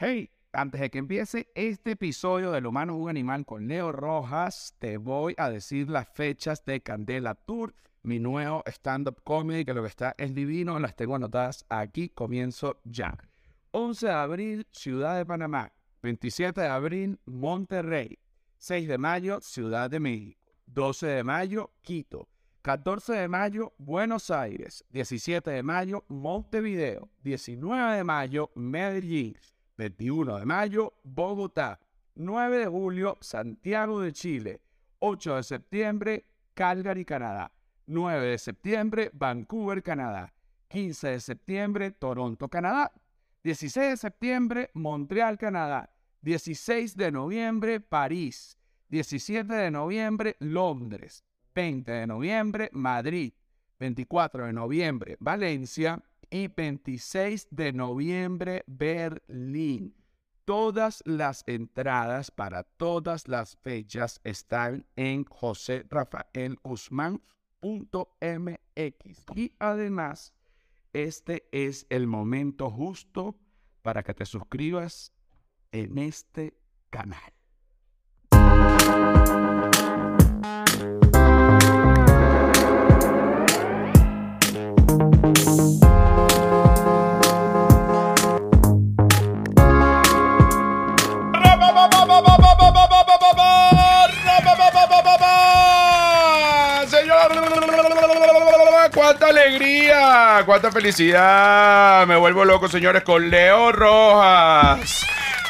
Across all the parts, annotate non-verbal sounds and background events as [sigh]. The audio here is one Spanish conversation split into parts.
Hey, antes de que empiece este episodio del Humano es un Animal con Leo Rojas, te voy a decir las fechas de Candela Tour, mi nuevo stand-up comedy, que lo que está es divino, las tengo anotadas aquí, comienzo ya. 11 de abril, Ciudad de Panamá. 27 de abril, Monterrey. 6 de mayo, Ciudad de México. 12 de mayo, Quito. 14 de mayo, Buenos Aires. 17 de mayo, Montevideo. 19 de mayo, Medellín. 21 de mayo, Bogotá. 9 de julio, Santiago de Chile. 8 de septiembre, Calgary, Canadá. 9 de septiembre, Vancouver, Canadá. 15 de septiembre, Toronto, Canadá. 16 de septiembre, Montreal, Canadá. 16 de noviembre, París. 17 de noviembre, Londres. 20 de noviembre, Madrid. 24 de noviembre, Valencia. Y 26 de noviembre, Berlín. Todas las entradas para todas las fechas están en josérafaelguzmán.mx. Y además, este es el momento justo para que te suscribas en este canal. Cuánta alegría, cuánta felicidad. Me vuelvo loco, señores, con Leo Rojas.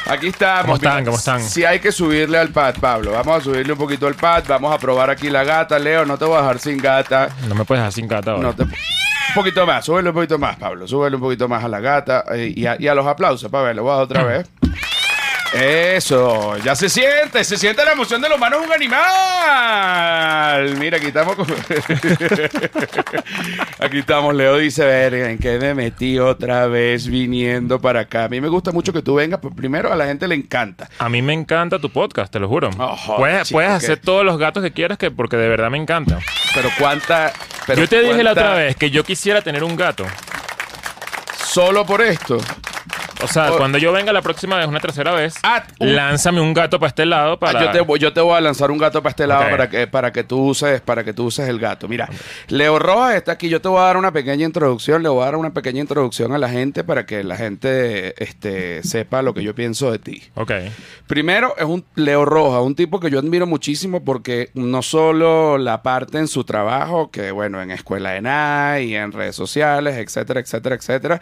Aquí estamos. ¿Cómo están? ¿Cómo están? Si hay que subirle al pad, Pablo. Vamos a subirle un poquito al pad. Vamos a probar aquí la gata. Leo, no te voy a dejar sin gata. No me puedes dejar sin gata ahora. No te... Un poquito más, súbele un poquito más, Pablo. Súbele un poquito más a la gata eh, y, a, y a los aplausos, a dar otra vez. Eso, ya se siente, se siente la emoción del humano es un animal. Mira, aquí estamos con... [laughs] Aquí estamos, Leo dice, verga, ¿en qué me metí otra vez viniendo para acá? A mí me gusta mucho que tú vengas, pues primero a la gente le encanta. A mí me encanta tu podcast, te lo juro. Puedes chico, puedes hacer todos los gatos que quieras que, porque de verdad me encanta. Pero cuánta... pero yo te dije la otra vez que yo quisiera tener un gato. Solo por esto. O sea, cuando yo venga la próxima vez, una tercera vez, un- lánzame un gato para este lado para... Ah, yo, te, voy- yo te voy a lanzar un gato para este lado para que, para que tú uses, para que tú uses el gato. Mira, Leo Rojas está aquí. Yo te voy a dar una pequeña introducción. Le voy a dar una pequeña introducción a la gente para que la gente este, sepa lo que yo pienso de ti. Ok. Primero es un Leo Rojas, un tipo que yo admiro muchísimo porque no solo la parte en su trabajo, que bueno, en escuela de nada y en redes sociales, etcétera, etcétera, etcétera,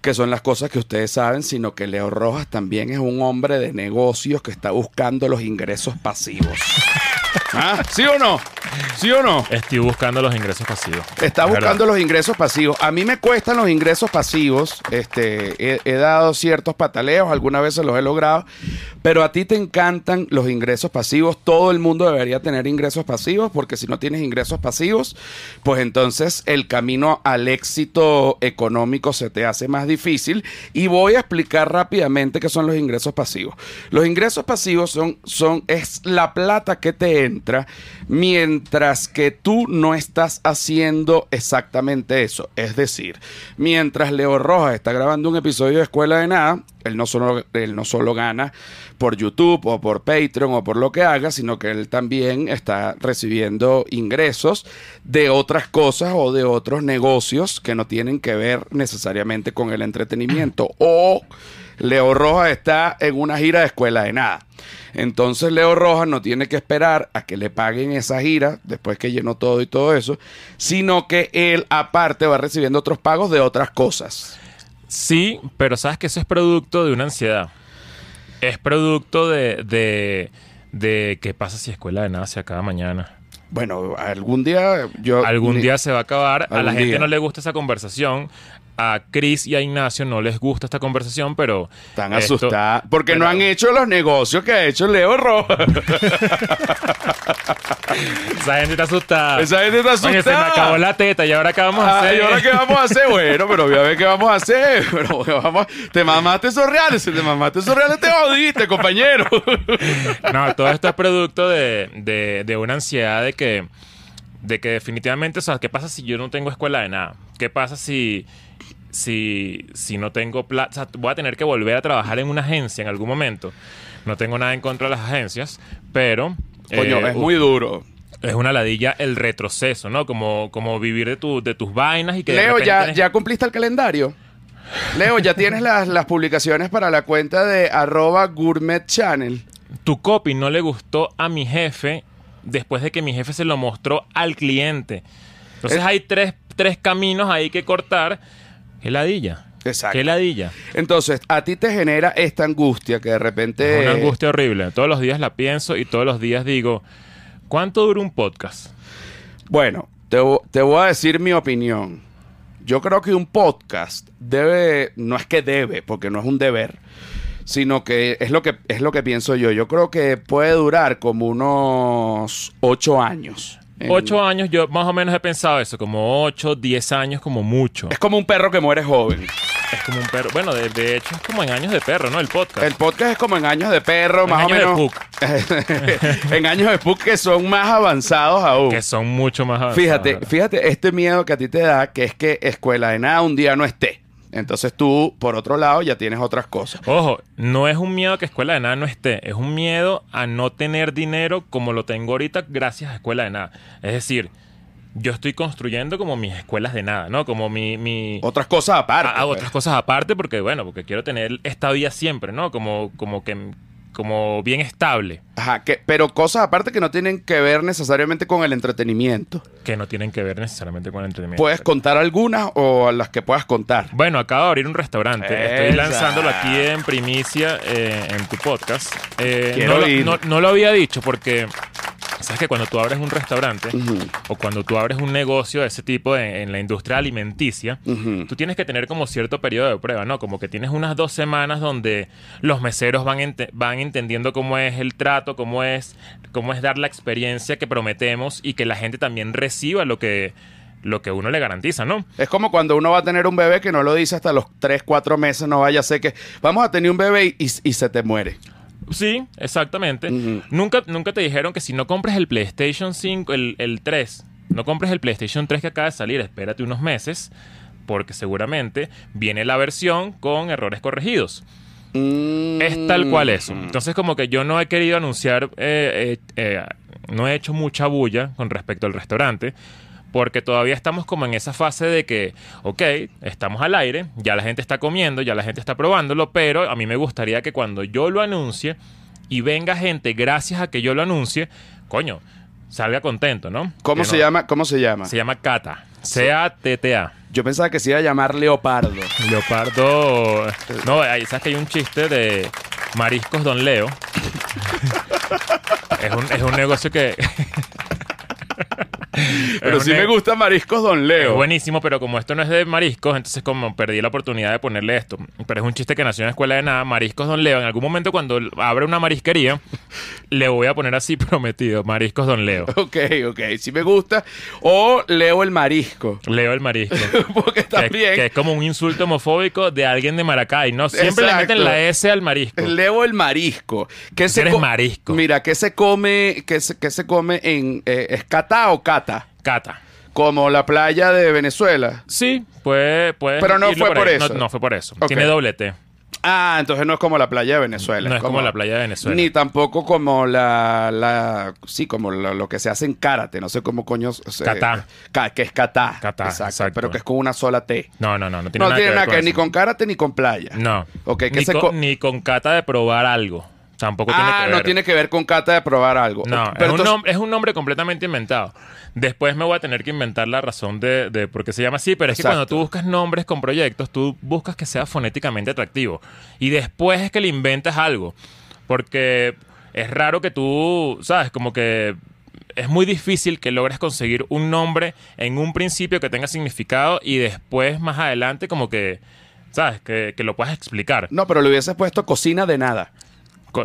que son las cosas que ustedes saben, sino que Leo Rojas también es un hombre de negocios que está buscando los ingresos pasivos. [laughs] ¿Ah? ¿Sí o no? ¿Sí o no? Estoy buscando los ingresos pasivos. Está Es buscando verdad. los ingresos pasivos. A mí me cuestan los ingresos pasivos. Este, he, he dado ciertos pataleos, algunas veces los he logrado. Pero a ti te encantan los ingresos pasivos. Todo el mundo debería tener ingresos pasivos, porque si no tienes ingresos pasivos, pues entonces el camino al éxito económico se te hace más difícil. Y voy a explicar rápidamente qué son los ingresos pasivos. Los ingresos pasivos son, son, es la plata que te entra mientras que tú no estás haciendo exactamente eso. Es decir, mientras Leo Rojas está grabando un episodio de Escuela de Nada, él no solo, él no solo gana por YouTube o por Patreon o por lo que haga, sino que él también está recibiendo ingresos de otras cosas o de otros negocios que no tienen que ver necesariamente con el entretenimiento. O Leo Rojas está en una gira de Escuela de Nada. Entonces Leo Rojas no tiene que esperar a que le paguen esa gira después que llenó todo y todo eso, sino que él aparte va recibiendo otros pagos de otras cosas. Sí, pero sabes que eso es producto de una ansiedad. Es producto de, de, de qué pasa si escuela de nada se acaba mañana. Bueno, algún día yo... Algún ni- día se va a acabar. A la gente día. no le gusta esa conversación. A Chris y a Ignacio no les gusta esta conversación, pero. Están esto- asustados porque no han hecho los negocios que ha hecho Leo Rojas. [laughs] Esa gente está asustada. Esa gente está asustada. Oye, se me acabó la teta y ahora qué vamos a Ah, hacer. ¿Y ahora qué vamos a hacer? Bueno, pero voy a ver qué vamos a hacer. [laughs] Pero vamos, te mamaste esos reales. Si te mamaste esos reales, te jodiste, compañero. [laughs] No, todo esto es producto de, de- de una ansiedad de que, de que definitivamente, o sea, ¿qué pasa si yo no tengo escuela de nada? ¿Qué pasa si, si, si no tengo plata. Voy a tener que volver a trabajar en una agencia en algún momento. No tengo nada en contra de las agencias, pero. Coño, eh, es muy duro. es una ladilla el retroceso, ¿no? Como, como vivir de, tu, de tus vainas y que. Leo, ¿ya, ¿ya cumpliste el calendario? Leo, ¿ya tienes las, las publicaciones para la cuenta de arroba gourmet channel? tu copy no le gustó a mi jefe después de que mi jefe se lo mostró al cliente. Entonces Es- hay tres, tres caminos ahí que cortar. ¿Qué ladilla? Exacto. ¿Qué ladilla? Entonces, a ti te genera esta angustia que de repente... Es una angustia horrible. Todos los días la pienso y todos los días digo, ¿cuánto dura un podcast? Bueno, te, te voy a decir mi opinión. Yo creo que un podcast debe, no es que debe, porque no es un deber, sino que es lo que, es lo que pienso yo. Yo creo que puede durar como unos ocho años. Ocho años, yo más o menos he pensado eso, como ocho, diez años como mucho. Es como un perro que muere joven. Es como un perro. Bueno, de, de hecho es como en años de perro, ¿no? El podcast. El podcast es como en años de perro, En más o años de menos. [laughs] en años de Puck que son más avanzados aún. Que son mucho más avanzados, Fíjate, fíjate, este miedo que a ti te da, que es que escuela de nada un día no esté. Entonces tú, por otro lado, ya tienes otras cosas. Ojo, no es un miedo a que Escuela de Nada no esté, es un miedo a no tener dinero como lo tengo ahorita gracias a Escuela de Nada. Es decir, yo estoy construyendo como mis escuelas de nada, ¿no? Como mi... mi Otras cosas aparte. a- a pues. otras cosas aparte porque, bueno, porque quiero tener esta vida siempre, ¿no? Como, como que... Como bien estable, Ajá, que, pero cosas aparte que no tienen que ver necesariamente con el entretenimiento. que no tienen que ver necesariamente con el entretenimiento. ¿Puedes contar algunas o las que puedas contar? Bueno, acabo de abrir un restaurante. Estoy lanzándolo aquí en primicia eh, en tu podcast. Eh, Quiero no, lo, ir. no- no lo había dicho porque, sabes que cuando tú abres un restaurante o cuando tú abres un negocio de ese tipo en, en la industria alimenticia, Ujú. tú tienes que tener como cierto periodo de prueba, ¿no? Como que tienes unas dos semanas donde los meseros van, ente- van entendiendo cómo es el trato, cómo es, cómo es dar la experiencia que prometemos y que la gente también reciba lo que, lo que uno le garantiza, ¿no? Es como cuando uno va a tener un bebé que no lo dice hasta los 3, 4 meses, no vaya a ser que vamos a tener un bebé y, y se te muere. Sí, exactamente. Nunca, nunca te dijeron que si no compres el PlayStation 5, el, el 3, no compres el PlayStation 3 que acaba de salir, espérate unos meses, porque seguramente viene la versión con errores corregidos. Mm. Es tal cual eso. Entonces, como que yo no he querido anunciar, eh, eh, eh, no he hecho mucha bulla con respecto al restaurante, porque todavía estamos como en esa fase de que, ok, estamos al aire, ya la gente está comiendo, ya la gente está probándolo, pero a mí me gustaría que cuando yo lo anuncie y venga gente gracias a que yo lo anuncie, coño, salga contento, ¿no? ¿Cómo Que se no- llama? ¿Cómo se llama? Se llama Cata. C-A-T-T-A. Yo pensaba que se iba a llamar Leopardo. Leopardo. No, sabes que hay un chiste de Mariscos Don Leo. [laughs] es, un, es un negocio que. [laughs] Pero es sí me gusta Mariscos Don Es Leo. buenísimo, pero como esto no es de mariscos, entonces como perdí la oportunidad de ponerle esto. Pero es un chiste que nació en la escuela de nada, Mariscos Don Leo. En algún momento cuando abra una marisquería, [laughs] le voy a poner así [laughs] prometido, Mariscos Don Leo. Ok, ok, sí me gusta. O Leo el Marisco. Leo el marisco. Porque que, también que es como un insulto homofóbico de alguien de Maracay, ¿no? Siempre le meten la S al marisco. Leo el Marisco. ¿Qué Eres co- marisco. Mira, ¿qué se come, qué se, qué se come en... Eh, ¿Es cata o cata? Cata. Como la playa de Venezuela. Sí, pues, pues. Pero no fue por ahí. eso. No, no fue por eso. Ok. Tiene doble T. Ah, entonces no es como la playa de Venezuela. No es como la playa de Venezuela. Ni tampoco como la, la sí, como lo, lo que se hace en karate, no sé cómo coño se. Ka- que es kata. Kata, exacto. Pero que es con una sola T. No, no, no. No tiene no nada que ver que ni eso. con karate ni con playa. No. Ok, ¿qué ni, se con, co- ni con cata de probar algo. Tampoco tiene Ah, que ver. no tiene que ver con cata de probar algo. No, Pero es, un entonces- nom- es un nombre completamente inventado. Después me voy a tener que inventar la razón de, de por qué se llama así, pero es que cuando tú buscas nombres con proyectos, tú buscas que sea fonéticamente atractivo. Y después es que le inventas algo. Porque es raro que tú, ¿sabes? Como que es muy difícil que logres conseguir un nombre en un principio que tenga significado y después, más adelante, como que, ¿sabes? Que, que lo puedas explicar. No, pero le hubieses puesto cocina de nada.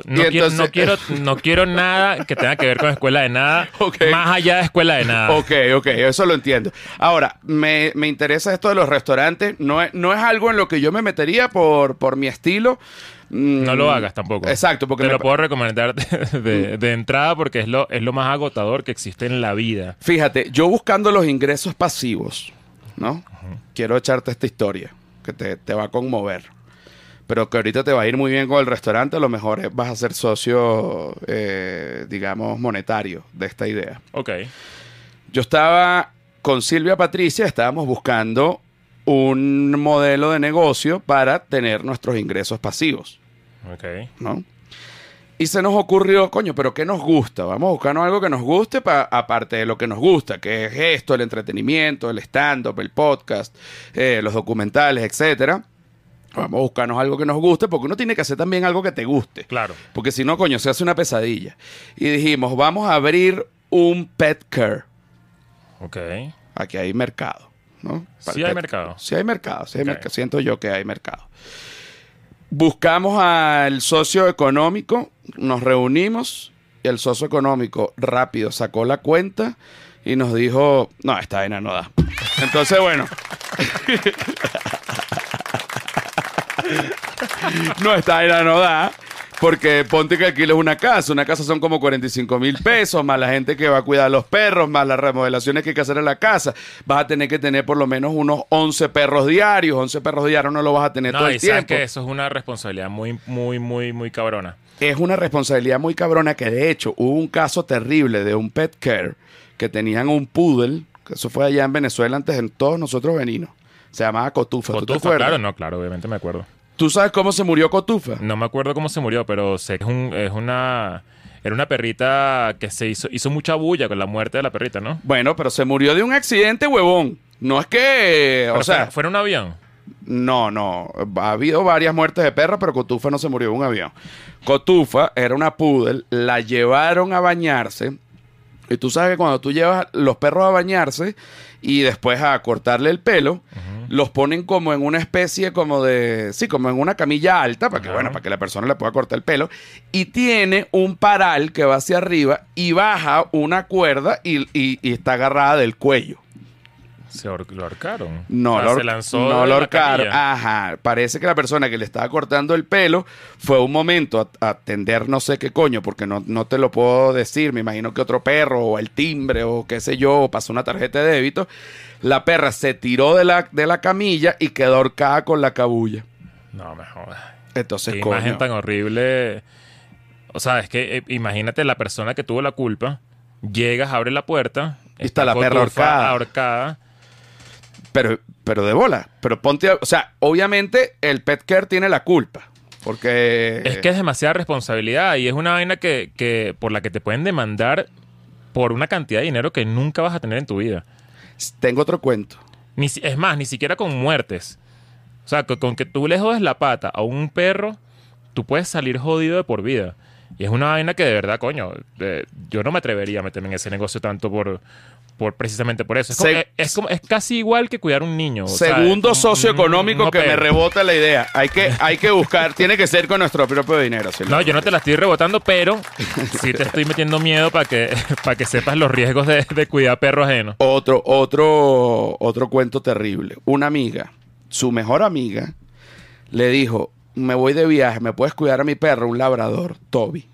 No, quiero, entonces- no, quiero, no quiero nada que tenga que ver con escuela de nada, [laughs] más allá de escuela de nada. Ok, ok, eso lo entiendo. Ahora, me, me interesa esto de los restaurantes. No es, no es algo en lo que yo me metería por, por mi estilo. Mm, No lo hagas tampoco. Exacto, porque Te me lo puedo recomendar de, de- de entrada porque es lo, es lo más agotador que existe en la vida. Fíjate, yo buscando los ingresos pasivos, ¿no? Quiero echarte esta historia. que te, te va a conmover. Pero que ahorita te va a ir muy bien con el restaurante, a lo mejor es- vas a ser socio, eh, digamos, monetario de esta idea. Ok. Yo estaba con Silvia Patricia, estábamos buscando un modelo de negocio para tener nuestros ingresos pasivos, Ok. ¿no? Y se nos ocurrió, coño, pero ¿qué nos gusta? Vamos a buscarnos algo que nos guste, pa- aparte de lo que nos gusta, que es esto, el entretenimiento, el stand-up, el podcast, eh, los documentales, etcétera. Vamos a buscarnos algo que nos guste, porque uno tiene que hacer también algo que te guste. Claro. Porque si no, coño, se hace una pesadilla. Y dijimos, vamos a abrir un pet care. Ok. Aquí hay mercado, ¿no? Para Sí hay mercado. Sí hay mercado, sí hay Ok. mercado. Siento yo que hay mercado. Buscamos al socio económico, nos reunimos y el socio económico rápido sacó la cuenta y nos dijo, no, esta vaina no da. Entonces, bueno. [laughs] no, esta vaina no da. Porque ponte que alquiles una casa. Una casa son como 45 mil pesos, más la gente que va a cuidar a los perros, más las remodelaciones que hay que hacer en la casa. Vas a tener que tener por lo menos unos 11 perros diarios. 11 perros diarios no lo vas a tener todo el y sabes tiempo. que eso es una responsabilidad muy, muy, muy, muy cabrona. Es una responsabilidad muy cabrona que de hecho hubo un caso terrible de un pet care que tenían un poodle, que eso fue allá en Venezuela antes de todos nosotros veninos. Se llamaba Cotufa. ¿Tú te Cotufa, acuerdas? claro, no, claro, obviamente me acuerdo. ¿Tú sabes cómo se murió Cotufa? No me acuerdo cómo se murió, pero sé que es, un- es una... Era una perrita que se hizo, hizo mucha bulla con la muerte de la perrita, ¿no? Bueno, pero se murió de un accidente, huevón. No es que, o sea, fue, fue en un avión. no, no. Ha habido varias muertes de perros, pero Cotufa no se murió en un avión. Cotufa era una poodle, la llevaron a bañarse. Y tú sabes que cuando tú llevas los perros a bañarse y después a cortarle el pelo, los ponen como en una especie como de, sí, como en una camilla alta, para que, Ajá. bueno, para que la persona le pueda cortar el pelo. Y tiene un paral que va hacia arriba y baja una cuerda y, y- y está agarrada del cuello. Se lo ahorcaron. No, lo, se lanzó no lo ahorcaron. Ajá. Parece que la persona que le estaba cortando el pelo fue un momento a, a atender no sé qué coño, porque no, no te lo puedo decir. Me imagino que otro perro o el timbre o qué sé yo, o pasó una tarjeta de débito. La perra se tiró de la, de la camilla y quedó ahorcada con la cabulla. No, me jodas. Entonces, Qué coño. imagen tan horrible. O sea, es que eh, imagínate la persona que tuvo la culpa. Llegas, abre la puerta. Y está la perra ahorcada. ahorcada. Pero, pero de bola. Pero ponte. a- O sea, obviamente el pet care tiene la culpa. Porque. Es que es demasiada responsabilidad y es una vaina que, que por la que te pueden demandar por una cantidad de dinero que nunca vas a tener en tu vida. Tengo otro cuento. Ni, es más, ni siquiera con muertes. O sea, con, con que tú le jodes la pata a un perro, tú puedes salir jodido de por vida. Y es una vaina que de verdad, coño, eh, yo no me atrevería a meterme en ese negocio tanto por, por precisamente por eso. Es, como- es, es como, es casi igual que cuidar un niño. Segundo un- socioeconómico un que me rebota la idea. Hay que, hay que buscar, [laughs] tiene que ser con nuestro propio dinero. Silvio. No, yo no te la estoy rebotando, pero [laughs] sí te estoy metiendo miedo para que, [laughs] para que sepas los riesgos de, de cuidar perro ajeno. Otro, otro, otro cuento terrible. Una amiga, su mejor amiga, le dijo: Me voy de viaje, ¿me puedes cuidar a mi perro, un labrador, Toby?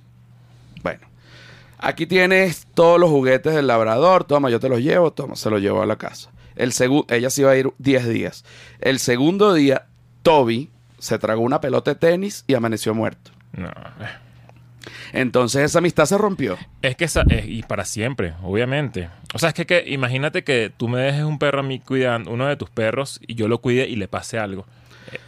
Aquí tienes todos los juguetes del labrador, toma, yo te los llevo, toma, se los llevó a la casa. El ella se iba a ir 10 días. El segundo día, Toby se tragó una pelota de tenis y amaneció muerto. No. eh. Entonces esa amistad se rompió. Es que esa, es- y para siempre, obviamente. O sea, es que, que imagínate que tú me dejes un perro a mí cuidando, uno de tus perros, y yo lo cuide y le pase algo.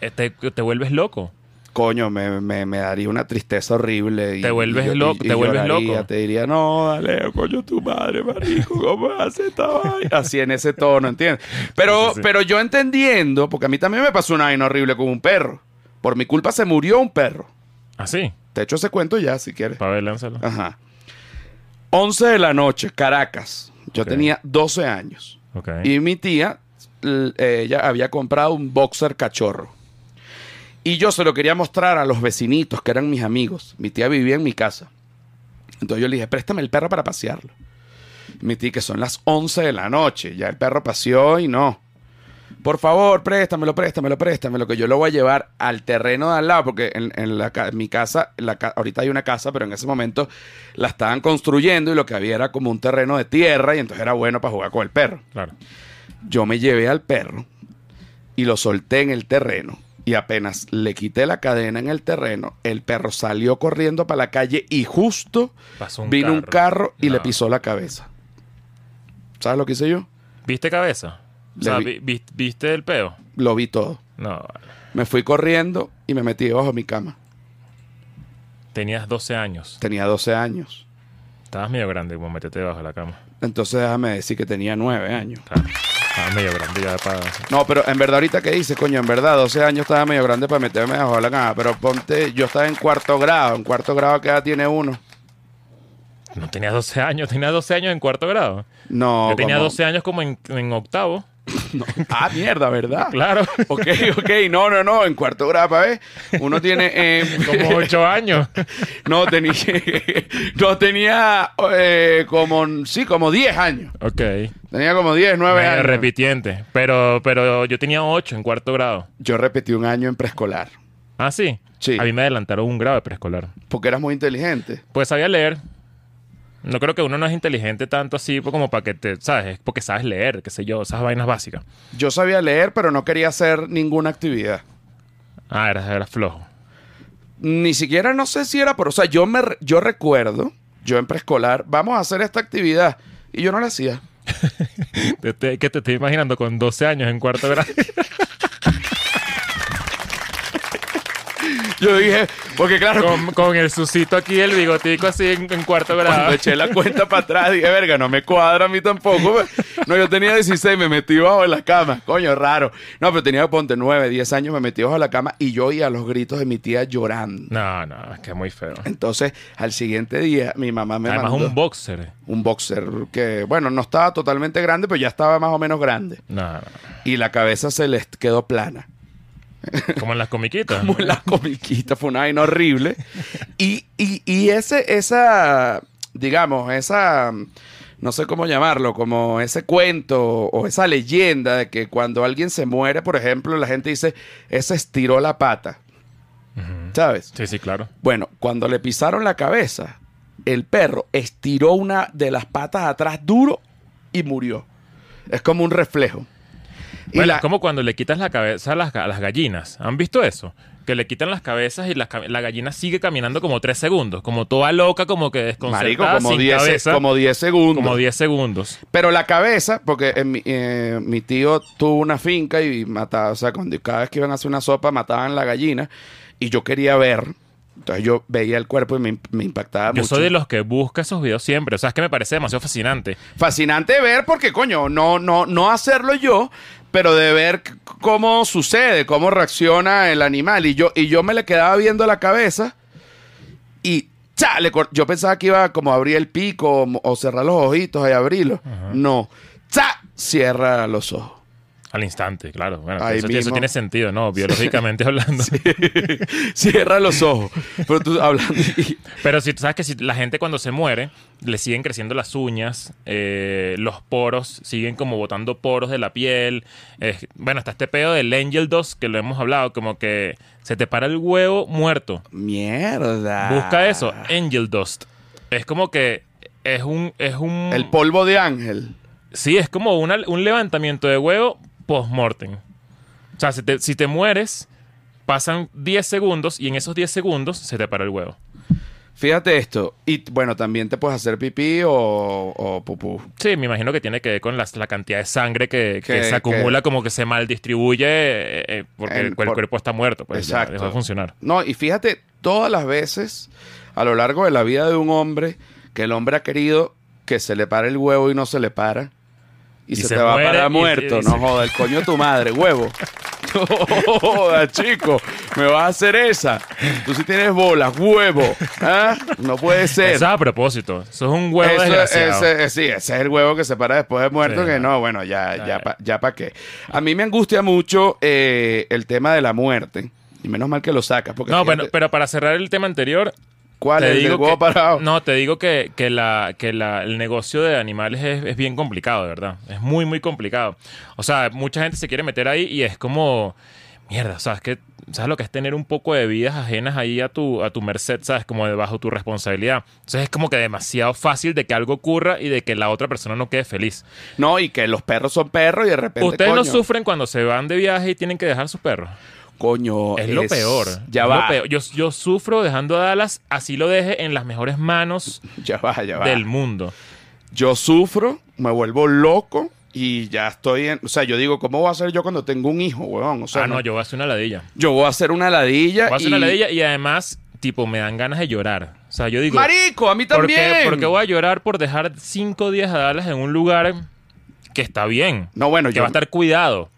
Eh, Te, te vuelves loco. Coño, me, me, me daría una tristeza horrible. y- Te vuelves y loco, y te vuelves lloraría. loco. Te diría, no, dale, coño, tu madre, marico, ¿cómo hace esta vaina? Así en ese tono, ¿entiendes? Pero, Sí, sí, sí. pero yo entendiendo, porque a mí también me pasó una vaina horrible con un perro. Por mi culpa se murió un perro. Así, Te echo ese cuento ya, si quieres. para ver, lánzalo. Ajá. 11 de la noche, Caracas. Yo tenía 12 años. Ok. Y mi tía, ella había comprado un boxer cachorro. Y yo se lo quería mostrar a los vecinitos, que eran mis amigos. Mi tía vivía en mi casa. Entonces yo le dije, préstame el perro para pasearlo. Mi tía, que son las 11 de la noche. Ya el perro paseó y no. Por favor, préstamelo, préstamelo, préstamelo, que yo lo voy a llevar al terreno de al lado, porque en, en la, mi casa, la ahorita hay una casa, pero en ese momento la estaban construyendo y lo que había era como un terreno de tierra y entonces era bueno para jugar con el perro Claro. yo me llevé al perro y lo solté en el terreno. Y apenas le quité la cadena en el terreno, el perro salió corriendo para la calle y justo Pasó un vino un carro y le pisó la cabeza. ¿Sabes lo que hice yo? ¿Viste cabeza? O sea, Le vi- vi- vi- ¿viste el peo? Lo vi todo. No, Me fui corriendo y me metí debajo de mi cama. tenías 12 años. Tenía 12 años. Estabas medio grande como meterte debajo de la cama. Entonces déjame decir que tenía 9 años. Estabas medio grande ya para... No, pero en verdad ahorita que dices, coño, en verdad 12 años estaba medio grande para meterme debajo de la cama. Pero ponte, yo estaba en cuarto grado. En cuarto grado, ¿qué edad tiene uno? No tenías 12 años, tenías 12 años en cuarto grado. No, Yo tenía como- 12 años como en, en octavo. [laughs] Ah, mierda, ¿verdad? Claro, [laughs] Ok, ok, no, no, no, en cuarto grado, para ver. Uno tiene. eh, [laughs] como 8 años. no, tenía. no, tenía eh, como. Sí, como 10 años. Ok. Tenía como 10, 9 Medio años. repitiente. Pero, pero yo tenía 8 en cuarto grado. Yo repetí un año en preescolar. Ah, sí. Sí. A mí me adelantaron un grado de preescolar. Porque eras muy inteligente. Pues sabía leer. No creo que uno no es inteligente tanto así como para que te, ¿sabes? Es porque sabes leer, qué sé yo, esas vainas básicas. Yo sabía leer, pero no quería hacer ninguna actividad. Ah, eras, eras flojo. Ni siquiera no sé si era por. O sea, yo, me, yo recuerdo, yo en preescolar, vamos a hacer esta actividad. Y yo no la hacía. [laughs] Que te estoy imaginando con 12 años en cuarto grado. [laughs] Yo dije, porque claro, con, con el sucito aquí, el bigotico así en, en cuarto grado. Cuando eché la cuenta para atrás, dije, verga, no me cuadra a mí tampoco. No, yo tenía 16, me metí bajo la cama. Coño, raro. No, pero tenía, ponte, 9, 10 años, me metí bajo la cama y yo oía los gritos de mi tía llorando. No, no, es que es muy feo. Entonces, al siguiente día, mi mamá me Además, mandó un boxer. un boxer que, bueno, no estaba totalmente grande, pero ya estaba más o menos grande. No, no. Y la cabeza se les quedó plana. Como en las comiquitas. como en las comiquitas, fue una vaina horrible. Y, y, y ese, esa, digamos, esa, no sé cómo llamarlo, como ese cuento o esa leyenda de que cuando alguien se muere, por ejemplo, la gente dice, ese estiró la pata. ¿Sabes? Sí, sí, claro. Bueno, cuando le pisaron la cabeza, el perro estiró una de las patas atrás duro y murió. Es como un reflejo. Bueno, la- es como cuando le quitas la cabeza a las, ga- a las gallinas. ¿Han visto eso? Que le quitan las cabezas y la gallina sigue caminando como tres segundos. Como toda loca, como que Marico, desconcertada, como sin 10 cabeza. como 10 segundos. como 10 segundos. Pero la cabeza, porque mi, eh, mi tío tuvo una finca y mataba, o sea, cuando cada vez que iban a hacer una sopa mataban la gallina y yo quería ver. Entonces yo veía el cuerpo y me, imp- me impactaba Yo mucho. soy de los que busca esos videos siempre. O sea, es que me parece demasiado fascinante. Fascinante ver porque, coño, no, no, no hacerlo yo, pero de ver cómo sucede, cómo reacciona el animal. Y yo, y yo me le quedaba viendo la cabeza y ¡cha! le cor- yo pensaba que iba como a abrir el pico o, o cerrar los ojitos y abrirlos. No. ¡Cha! Cierra los ojos. Al instante, claro. Bueno, eso, tiene sentido, ¿no? Biológicamente [laughs] hablando. Cierra los ojos. Pero tú hablando. y- [laughs] Pero si tú sabes que si la gente cuando se muere, le siguen creciendo las uñas, eh, los poros, siguen como botando poros de la piel. Eh, bueno, está este pedo del angel dust, que lo hemos hablado, como que se te para el huevo muerto. Mierda. Busca eso, angel dust. Es como que es un... Es un El polvo de ángel. Sí, es como una- un levantamiento de huevo post-mortem. O sea, si te, si te mueres, pasan 10 segundos y en esos 10 segundos se te para el huevo. Fíjate esto. Y bueno, también te puedes hacer pipí o, o pupú. Sí, me imagino que tiene que ver con las- la cantidad de sangre que, que Que- se acumula, como que se mal distribuye eh, eh, porque el, el por- cuerpo está muerto. Pues Exacto. dejó de funcionar. No, y fíjate, todas las veces a lo largo de la vida de un hombre que el hombre ha querido que se le pare el huevo y no se le para. Y, Y se, se te va a muere parar y- muerto. y- no joda, el coño de tu madre, huevo. [laughs] No joda, chico. Me vas a hacer esa. Tú sí tienes bolas, huevo. ¿Ah? No puede ser. Eso es a propósito. Eso es un huevo Eso- desgraciado. ese- eh, sí, ese es el huevo que se para después de muerto, Sí, que no. no, bueno, ya, Ya, ya, ya. pa- ya para qué. A mí me angustia mucho eh, el tema de la muerte. Y menos mal que lo sacas. Porque No, fíjate, bueno, pero para cerrar el tema anterior, ¿cuál te es el huevo que, parado? No, te digo que, que, la, que la, el negocio de animales es, es bien complicado, de verdad. Es muy, muy complicado. O sea, mucha gente se quiere meter ahí y es como... Mierda, o sea, es que ¿sabes lo que es tener un poco de vidas ajenas ahí a tu, a tu merced, ¿sabes? Como debajo tu responsabilidad. Entonces es como que demasiado fácil de que algo ocurra y de que la otra persona no quede feliz. No, y que los perros son perros y de repente. ¿Ustedes no sufren cuando se van de viaje y tienen que dejar sus perros? Coño, Es lo peor. Ya va. peor. Yo, yo sufro dejando a Dallas, así lo deje en las mejores manos [laughs] Ya va, ya va. del mundo. Yo sufro, me vuelvo loco y ya estoy en. O sea, yo digo, ¿cómo voy a hacer yo cuando tengo un hijo, weón? O sea, ah, no, yo voy a hacer una ladilla. yo voy a hacer una ladilla. Voy a hacer y... una ladilla y además, tipo, me dan ganas de llorar. O sea, yo digo... Marico, a mí ¿por qué, también. por qué voy a llorar por dejar cinco días a Dallas en un lugar que está bien? No, bueno, que yo va a estar cuidado.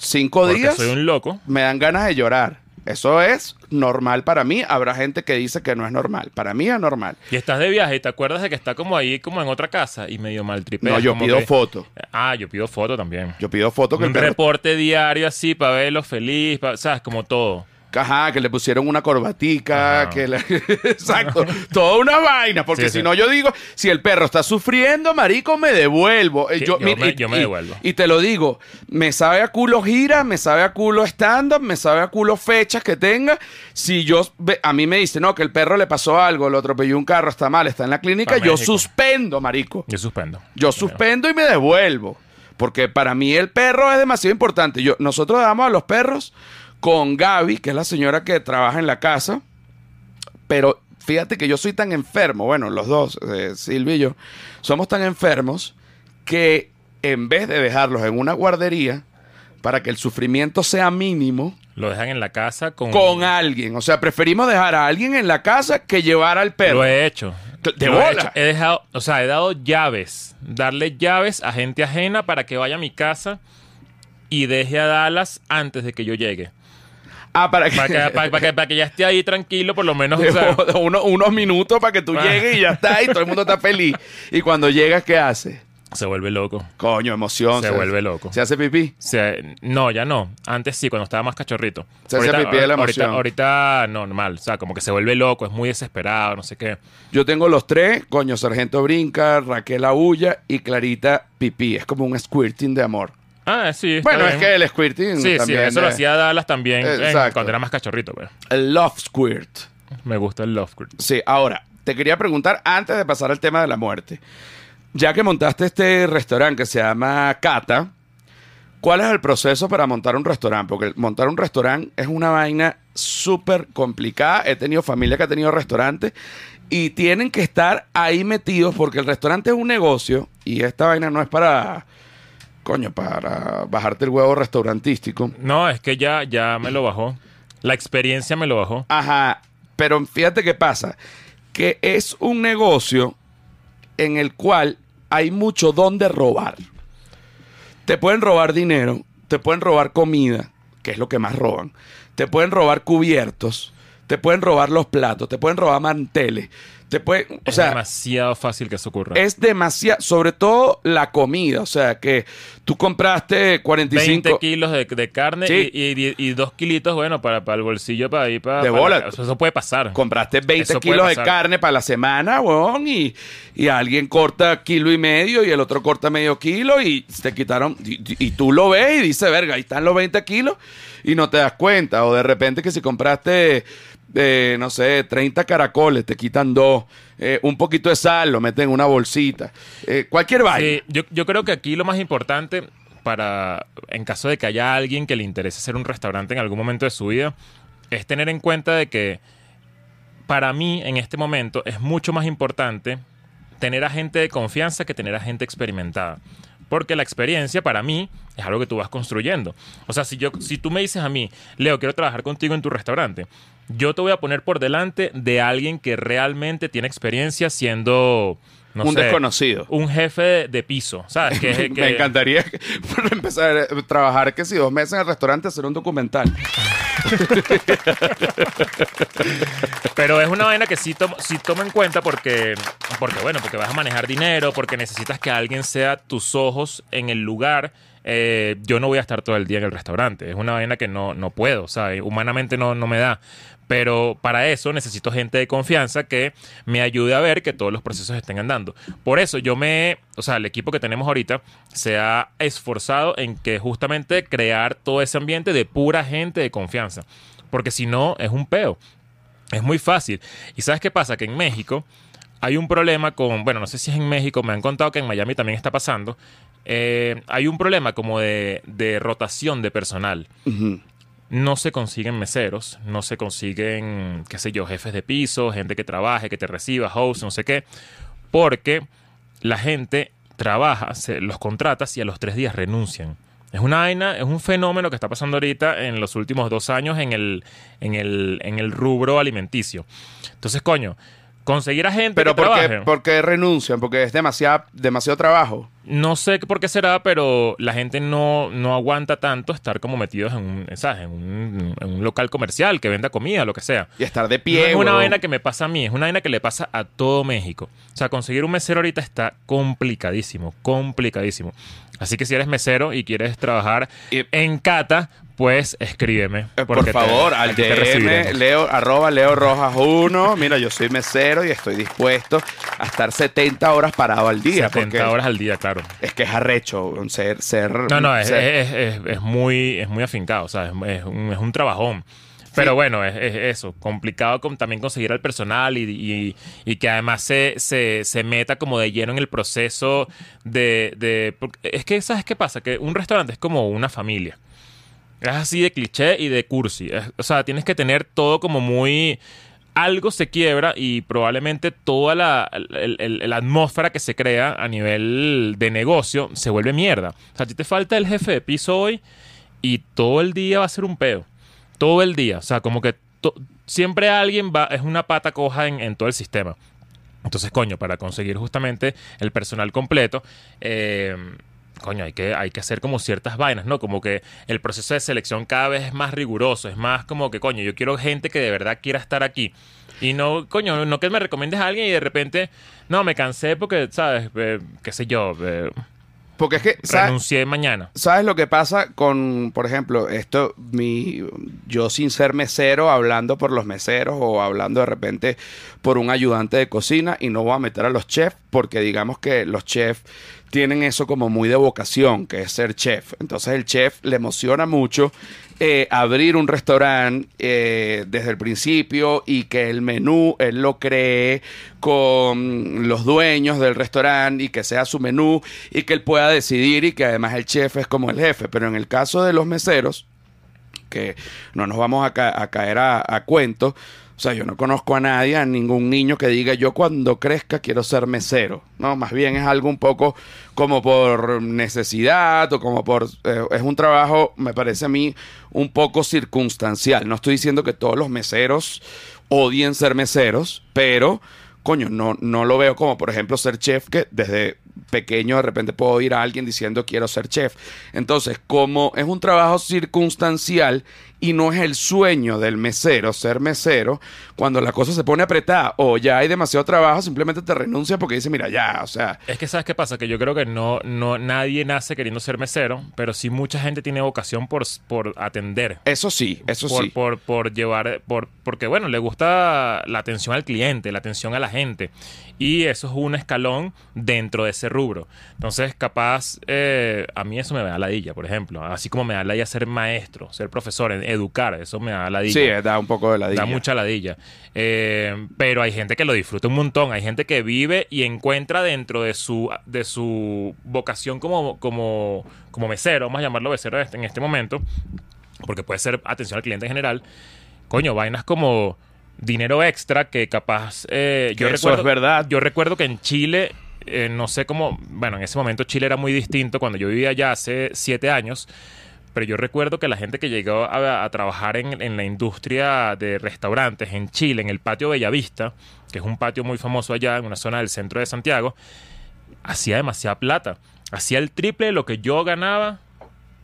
Cinco Porque días soy un loco. me dan ganas de llorar. Eso es normal para mí. Habrá gente que dice que no es normal. Para mí es normal. Y estás de viaje y te acuerdas de que está como ahí, como en otra casa y medio mal No, yo pido foto. Ah, yo pido foto también. Yo pido foto que el Un perro reporte diario así para verlo feliz, pa- ¿sabes? Como todo. Ajá, que le pusieron una corbatica, Ajá. que le... [laughs] Exacto, toda una vaina, porque Sí, si sí. no yo digo, si el perro está sufriendo, marico, me devuelvo. Eh, Sí, yo, yo mira, me- y, yo me y- devuelvo. y te lo digo, me sabe a culo gira, me sabe a culo stand-up, me sabe a culo fechas que tenga. Si yo, a mí me dice, no, que el perro le pasó algo, lo atropelló un carro, está mal, está en la clínica, yo suspendo, marico. Yo suspendo. Yo suspendo y me devuelvo. Porque para mí el perro es demasiado importante. Yo, nosotros damos a los perros con Gaby, que es la señora que trabaja en la casa. Pero fíjate que yo soy tan enfermo, bueno, los dos, eh, Silvia y yo, somos tan enfermos que en vez de dejarlos en una guardería, para que el sufrimiento sea mínimo, Lo dejan en la casa con... con alguien. O sea, preferimos dejar a alguien en la casa que llevar al perro. Lo he hecho. De Lo he bola. hecho. He dejado, o sea, he dado llaves, darle llaves a gente ajena para que vaya a mi casa y deje a Dallas antes de que yo llegue. Ah, para que, Para que, para, para que, para que ya esté ahí tranquilo, por lo menos. o sea, [laughs] uno- unos minutos para que tú llegues y ya está, y todo el mundo está feliz. Y cuando llegas, ¿qué hace? se vuelve loco. Coño, emoción. Se vuelve loco. Se hace pipí. No, ya no. Antes sí, cuando estaba más cachorrito. Se hacía pipí de la ahorita, emoción. ahorita no, normal. O sea, como que se vuelve loco, es muy desesperado, no sé qué. Yo tengo los tres, coño, Sargento Brinca, Raquel Aúlla y Clarita Pipí. Es como un squirting de amor. Ah, sí. Bueno, es que el squirting Sí, sí, también eso lo hacía Dallas también eh, cuando era más cachorrito, pues. El love squirt. Me gusta el Love Squirt. Sí, ahora, te quería preguntar antes de pasar al tema de la muerte. Ya que montaste este restaurante que se llama Cata, ¿cuál es el proceso para montar un restaurante? Porque montar un restaurante es una vaina súper complicada. He tenido familia que ha tenido restaurantes y tienen que estar ahí metidos porque el restaurante es un negocio y esta vaina no es para, coño, para bajarte el huevo restaurantístico. No, es que ya, ya me lo bajó. La experiencia me lo bajó. Ajá, pero fíjate qué pasa, que es un negocio en el cual hay mucho donde robar. Te pueden robar dinero, te pueden robar comida, que es lo que más roban. Te pueden robar cubiertos, te pueden robar los platos, te pueden robar manteles. Te pueden, o es sea, demasiado fácil que eso ocurra. es demasiado, sobre todo la comida, o sea, que tú compraste 45 20 kilos de, de carne Sí. y, y, y dos kilitos, bueno, para, para el bolsillo, para ir para... De para- bola. Eso, eso puede pasar. Compraste 20 Eso puede kilos de carne para la semana, weón, y, y alguien corta kilo y medio y el otro corta medio kilo y te quitaron, y, y tú lo ves y dices, verga, ahí están los 20 kilos y no te das cuenta. O de repente que si compraste, eh, no sé, 30 caracoles, te quitan dos, eh, un poquito de sal, lo meten en una bolsita, eh, cualquier vaina. Sí, yo, yo creo que aquí lo más importante para, en caso de que haya alguien que le interese hacer un restaurante en algún momento de su vida, es tener en cuenta de que para mí en este momento es mucho más importante tener a gente de confianza que tener a gente experimentada. Porque la experiencia para mí es algo que tú vas construyendo. O sea, si, yo, si tú me dices a mí, Leo, quiero trabajar contigo en tu restaurante, yo te voy a poner por delante de alguien que realmente tiene experiencia siendo, no un sé, desconocido. un jefe de, de piso, ¿sabes? Que, [laughs] que- Me encantaría que- [laughs] empezar a trabajar que si dos meses en el restaurante hacer un documental. [laughs] Pero es una vaina que sí, tomo, sí toma en cuenta porque, porque, bueno, porque vas a manejar dinero, porque necesitas que alguien sea tus ojos en el lugar. Eh, yo no voy a estar todo el día en el restaurante. Es una vaina que no, no puedo, ¿sabes? Humanamente no, no me da. Pero para eso necesito gente de confianza que me ayude a ver que todos los procesos estén andando. Por eso yo me, o sea, el equipo que tenemos ahorita se ha esforzado en que justamente crear todo ese ambiente de pura gente de confianza. porque si no es un peo. Es muy fácil. ¿Y sabes qué pasa? Que en México hay un problema con, bueno, no sé si es en México, me han contado que en Miami también está pasando, eh, hay un problema como de, de rotación de personal. Ujú. No se consiguen meseros, no se consiguen, qué sé yo, jefes de piso, gente que trabaje, que te reciba, host, no sé qué, porque la gente trabaja, se los contratas y a los tres días renuncian. Es una es un fenómeno que está pasando ahorita en los últimos dos años en el, en el, en el rubro alimenticio. Entonces, coño, conseguir a gente Pero que ¿por qué, trabaje. por qué renuncian? Porque es demasiado, demasiado trabajo. No sé por qué será, pero la gente no, no aguanta tanto estar como metidos en un, ¿sabes? En un, en un local comercial que venda comida, lo que sea. Y estar de No pie. es una vaina que me pasa a mí, es una vaina que le pasa a todo México. O sea, conseguir un mesero ahorita está complicadísimo, complicadísimo. Así que si eres mesero y quieres trabajar Y- en Cata, pues escríbeme. Eh, Por porque te- favor, al DM. Leo, arroba Leo Rojas 1. Mira, yo soy mesero y estoy dispuesto a estar 70 horas parado al día. 70 porque horas al día, claro. Es que es arrecho ser... ser No, no, es, ser- es- es- es muy, es muy afincado, o sea, es, un, es un trabajón. Pero bueno, es, es eso, complicado con, también conseguir al personal y, y- y que además se, se, se meta como de lleno en el proceso de... de es que, ¿sabes qué pasa? Que un restaurante es como una familia. Es así de cliché y de cursi. O sea, tienes que tener todo como muy... Algo se quiebra y probablemente toda la, el- el- la atmósfera que se crea a nivel de negocio se vuelve mierda. O sea, a ti te falta el jefe de piso hoy y todo el día va a ser un peo. Todo el día. O sea, como que siempre alguien va, es una pata coja en, en todo el sistema. Entonces, coño, para conseguir justamente el personal completo, eh, coño, hay que, hay que hacer como ciertas vainas, ¿no? Como que el proceso de selección cada vez es más riguroso, es más como que, coño, yo quiero gente que de verdad quiera estar aquí. Y no, coño, no que me recomiendes a alguien y de repente, no, me cansé porque, ¿sabes? Eh, qué sé yo, eh, Porque es que... ¿sabes? renuncié mañana. ¿Sabes lo que pasa con, por ejemplo, esto, mi, yo sin ser mesero, hablando por los meseros o hablando de repente por un ayudante de cocina y no voy a meter a los chefs porque digamos que los chefs tienen eso como muy de vocación, que es ser chef. Entonces el chef le emociona mucho eh, abrir un restaurante eh, desde el principio y que el menú él lo cree con los dueños del restaurante y que sea su menú y que él pueda decidir y que además el chef es como el jefe. Pero en el caso de los meseros, que no nos vamos a, ca- a caer a, a cuento. O sea, yo no conozco a nadie, a ningún niño que diga yo cuando crezca quiero ser mesero. No, más bien es algo un poco como por necesidad o como por... eh, es un trabajo, me parece a mí, un poco circunstancial. No estoy diciendo que todos los meseros odien ser meseros, pero coño, no, no lo veo como, por ejemplo, ser chef, que desde pequeño de repente puedo oír a alguien diciendo quiero ser chef. Entonces, como es un trabajo circunstancial y no es el sueño del mesero ser mesero, cuando la cosa se pone apretada o ya hay demasiado trabajo, simplemente te renuncia porque dice, mira, ya, o sea, Es que sabes qué pasa, que yo creo que no, no nadie nace queriendo ser mesero, pero sí mucha gente tiene vocación por, por atender. eso sí, eso por, sí. por, por llevar, por, porque bueno, le gusta la atención al cliente, la atención a la gente. Y eso es un escalón dentro de ese rubro. Entonces, capaz, eh, a mí eso me da ladilla, por ejemplo. Así como me da ladilla ser maestro, ser profesor, en- educar, eso me da ladilla. Sí, da un poco de la Da mucha ladilla. Eh, pero hay gente que lo disfruta un montón. Hay gente que vive y encuentra dentro de su, de su vocación como, como, como mesero, vamos a llamarlo mesero este- en este momento, porque puede ser atención al cliente en general. Coño, vainas como dinero extra que capaz. eh, Que eso es verdad. Yo recuerdo que en Chile. eh, no sé cómo, bueno, en ese momento Chile era muy distinto cuando yo vivía allá hace siete años, pero yo recuerdo que la gente que llegó a, a trabajar en, en la industria de restaurantes en Chile, en el patio Bellavista, que es un patio muy famoso allá en una zona del centro de Santiago, hacía demasiada plata. Hacía el triple de lo que yo ganaba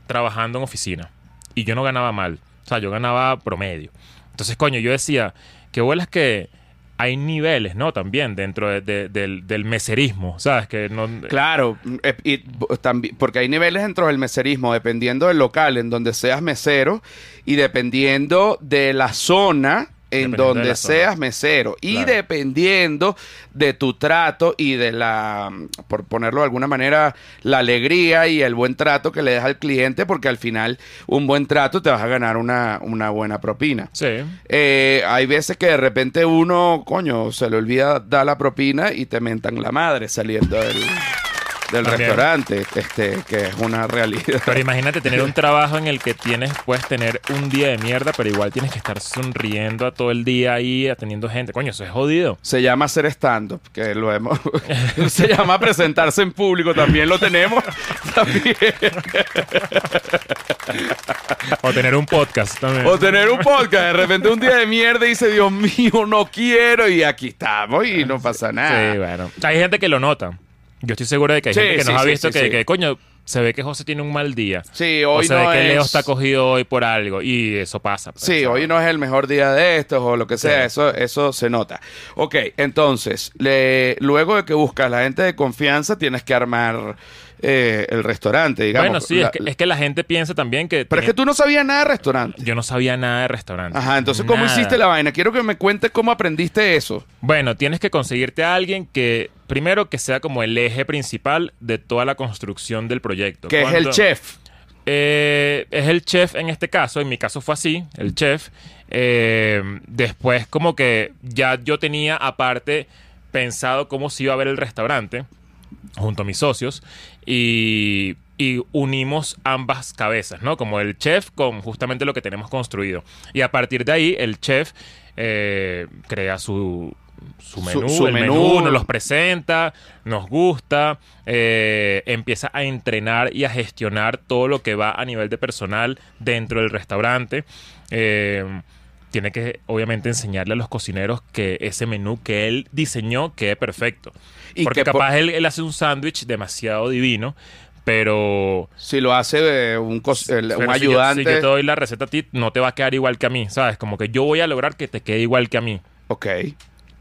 trabajando en oficina. Y yo no ganaba mal. O sea, yo ganaba promedio. Entonces, coño, yo decía, qué bolas que hay niveles, ¿no? También dentro de- de- del, del meserismo, ¿sabes? Que no... Claro, eh, y también, porque hay niveles dentro del meserismo, dependiendo del local en donde seas mesero y dependiendo de la zona en donde seas mesero y Claro. dependiendo de tu trato y de la, por ponerlo de alguna manera, la alegría y el buen trato que le das al cliente, porque al final un buen trato te vas a ganar una, una buena propina. Sí. Eh, hay veces que de repente uno, coño, se le olvida dar la propina y te mentan la madre saliendo del, del También. restaurante, este, que es una realidad. Pero imagínate tener un [laughs] trabajo en el que tienes, puedes tener un día de mierda, pero igual tienes que estar sonriendo a todo el día ahí, atendiendo gente. Coño, eso es jodido. Se llama hacer stand-up, que lo hemos. [laughs] se llama presentarse en público, también lo tenemos. [laughs] También. O tener un podcast también. O tener un podcast, de repente un día de mierda y dice, Dios mío, no quiero, y aquí estamos y no pasa nada. Sí, bueno. Hay gente que lo nota. Yo estoy seguro de que hay Sí, gente que sí, nos ha visto que, coño, se ve que José tiene un mal día. Sí, o hoy se no ve que Leo es- está cogido hoy por algo. Y eso pasa. pues, Sí, ¿sabes? hoy no es el mejor día de estos o lo que sea, Sí. eso, eso se nota. Ok, entonces, le- luego de que buscas la gente de confianza, tienes que armar eh, el restaurante, digamos. Bueno, sí, La- es, que, es que la gente piensa también que... Pero es que tú no sabías nada de restaurante. Yo no sabía nada de restaurante. Ajá, entonces, ¿cómo hiciste la vaina? Quiero que me cuentes cómo aprendiste eso. Bueno, tienes que conseguirte a alguien que, primero, que sea como el eje principal de toda la construcción del proyecto. Que es el chef. Eh, es el chef en este caso, en mi caso fue así, el chef. Eh, después como que ya yo tenía aparte pensado cómo se iba a ver el restaurante junto a mis socios y, y unimos ambas cabezas, ¿no? Como el chef con justamente lo que tenemos construido. Y a partir de ahí el chef eh, crea su, su Su- menú, su el menú, menú. nos los presenta, nos gusta, eh, empieza a entrenar y a gestionar todo lo que va a nivel de personal dentro del restaurante. Eh, tiene que obviamente enseñarle a los cocineros que ese menú que él diseñó quede perfecto. Y Porque que por- capaz él, él hace un sándwich demasiado divino, pero... Si lo hace un, el- un si yo- ayudante. Si yo, te doy la receta a ti, no te va a quedar igual que a mí, ¿sabes? Como que yo voy a lograr que te quede igual que a mí. Ok.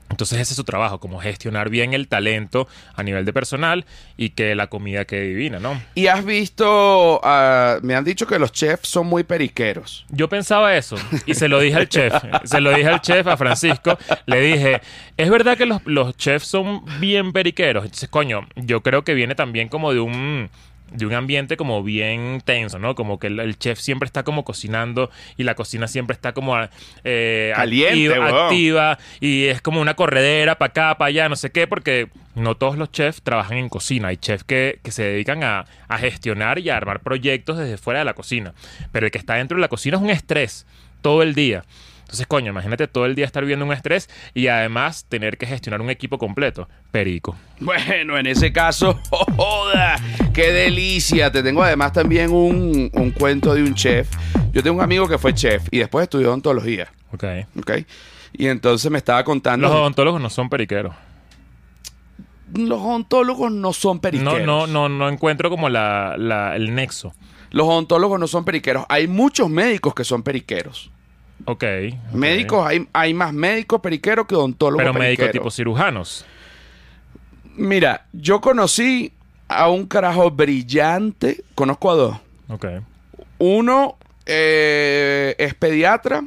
Entonces ese es su trabajo, como gestionar bien el talento a nivel de personal y que la comida quede divina, ¿no? Y has visto, ah, me han dicho que los chefs son muy periqueros. Yo pensaba eso y se lo dije al chef, [laughs] se lo dije al chef, a Francisco, le dije, es verdad que los, los chefs son bien periqueros, entonces coño, yo creo que viene también como de un de un ambiente como bien tenso, ¿no? Como que el, el chef siempre está como cocinando y la cocina siempre está como eh, Caliente, activa y es como una corredera para acá, para allá, no sé qué, porque no todos los chefs trabajan en cocina. Hay chefs que, que se dedican a, a gestionar y a armar proyectos desde fuera de la cocina. Pero el que está dentro de la cocina es un estrés todo el día. Entonces, coño, imagínate todo el día estar viviendo un estrés y además tener que gestionar un equipo completo. Perico. Bueno, en ese caso, [laughs] ¡joda! ¡Qué delicia! Te tengo además también un, un cuento de un chef. Yo tengo un amigo que fue chef y después estudió odontología, Ok. ¿ok? Y entonces me estaba contando... Los odontólogos no son periqueros. los odontólogos no son periqueros. No, no, no, no encuentro como la, la- el nexo. Los odontólogos no son periqueros. Hay muchos médicos que son periqueros. Ok. ok. Médicos, hay, hay más médicos periqueros que odontólogos Pero médicos tipo cirujanos. Mira, yo conocí a un carajo brillante. Conozco a dos. Ok. Uno eh, es pediatra,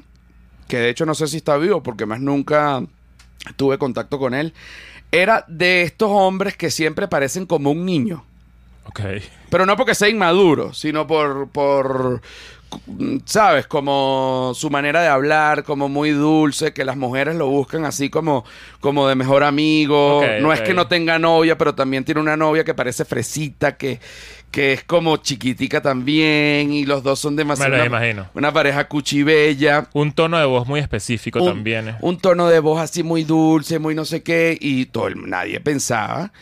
que de hecho no sé si está vivo porque más nunca tuve contacto con él. Era de estos hombres que siempre parecen como un niño. Ok. Pero no porque sea inmaduro, sino por, por, ¿sabes? Como su manera de hablar, como muy dulce, que las mujeres lo buscan así como, como de mejor amigo. No es que no tenga novia, pero también tiene una novia que parece fresita, que, que es como chiquitica también, y los dos son demasiado... Me lo una, imagino. una pareja cuchibella. Un tono de voz muy específico Un, también. ¿eh? un tono de voz así muy dulce, muy no sé qué, y todo el- nadie pensaba.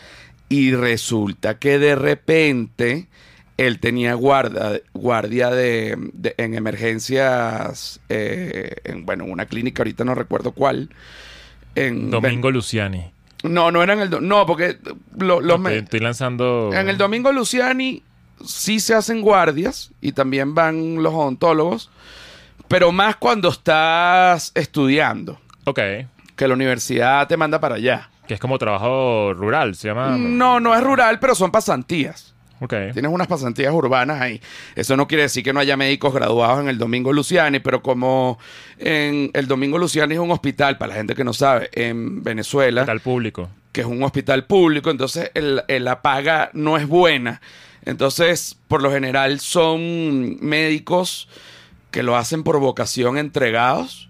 Y resulta que de repente él tenía guarda, guardia de, de- en emergencias, eh, en, bueno, en una clínica, ahorita no recuerdo cuál. En, Domingo Luciani. No, no era en el... do- No, porque lo- los estoy lanzando. en el Domingo Luciani sí se hacen guardias y también van los odontólogos, pero más cuando estás estudiando, Ok. que la universidad te manda para allá. Que es como trabajo rural, se llama. No, no es rural, pero son pasantías. Ok. Tienes unas pasantías urbanas ahí. Eso no quiere decir que no haya médicos graduados en el Domingo Luciani, pero como en el Domingo Luciani es un hospital, para la gente que no sabe, en Venezuela, Al público. que es un hospital público, entonces el- el- la paga no es buena. Entonces, por lo general son médicos que lo hacen por vocación entregados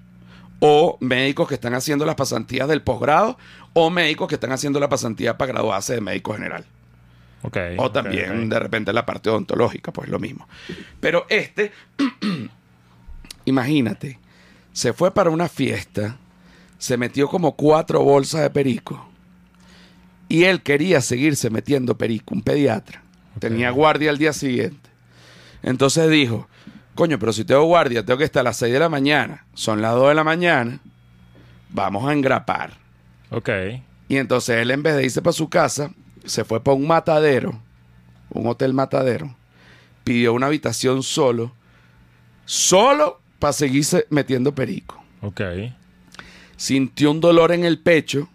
o médicos que están haciendo las pasantías del posgrado o médicos que están haciendo la pasantía para graduarse de médico general. O también de repente la parte odontológica, pues lo mismo. Pero este, [clears throat] imagínate, se fue para una fiesta, se metió como cuatro bolsas de perico y él quería seguirse metiendo perico, un pediatra. Tenía guardia al día siguiente. Entonces dijo, coño, pero si tengo guardia, tengo que estar a las 6 de la mañana, son las 2 de la mañana, vamos a engrapar. Ok. Y entonces él en vez de irse para su casa, se fue para un matadero, un hotel matadero, pidió una habitación solo, solo para seguirse metiendo perico. Ok. Sintió un dolor en el pecho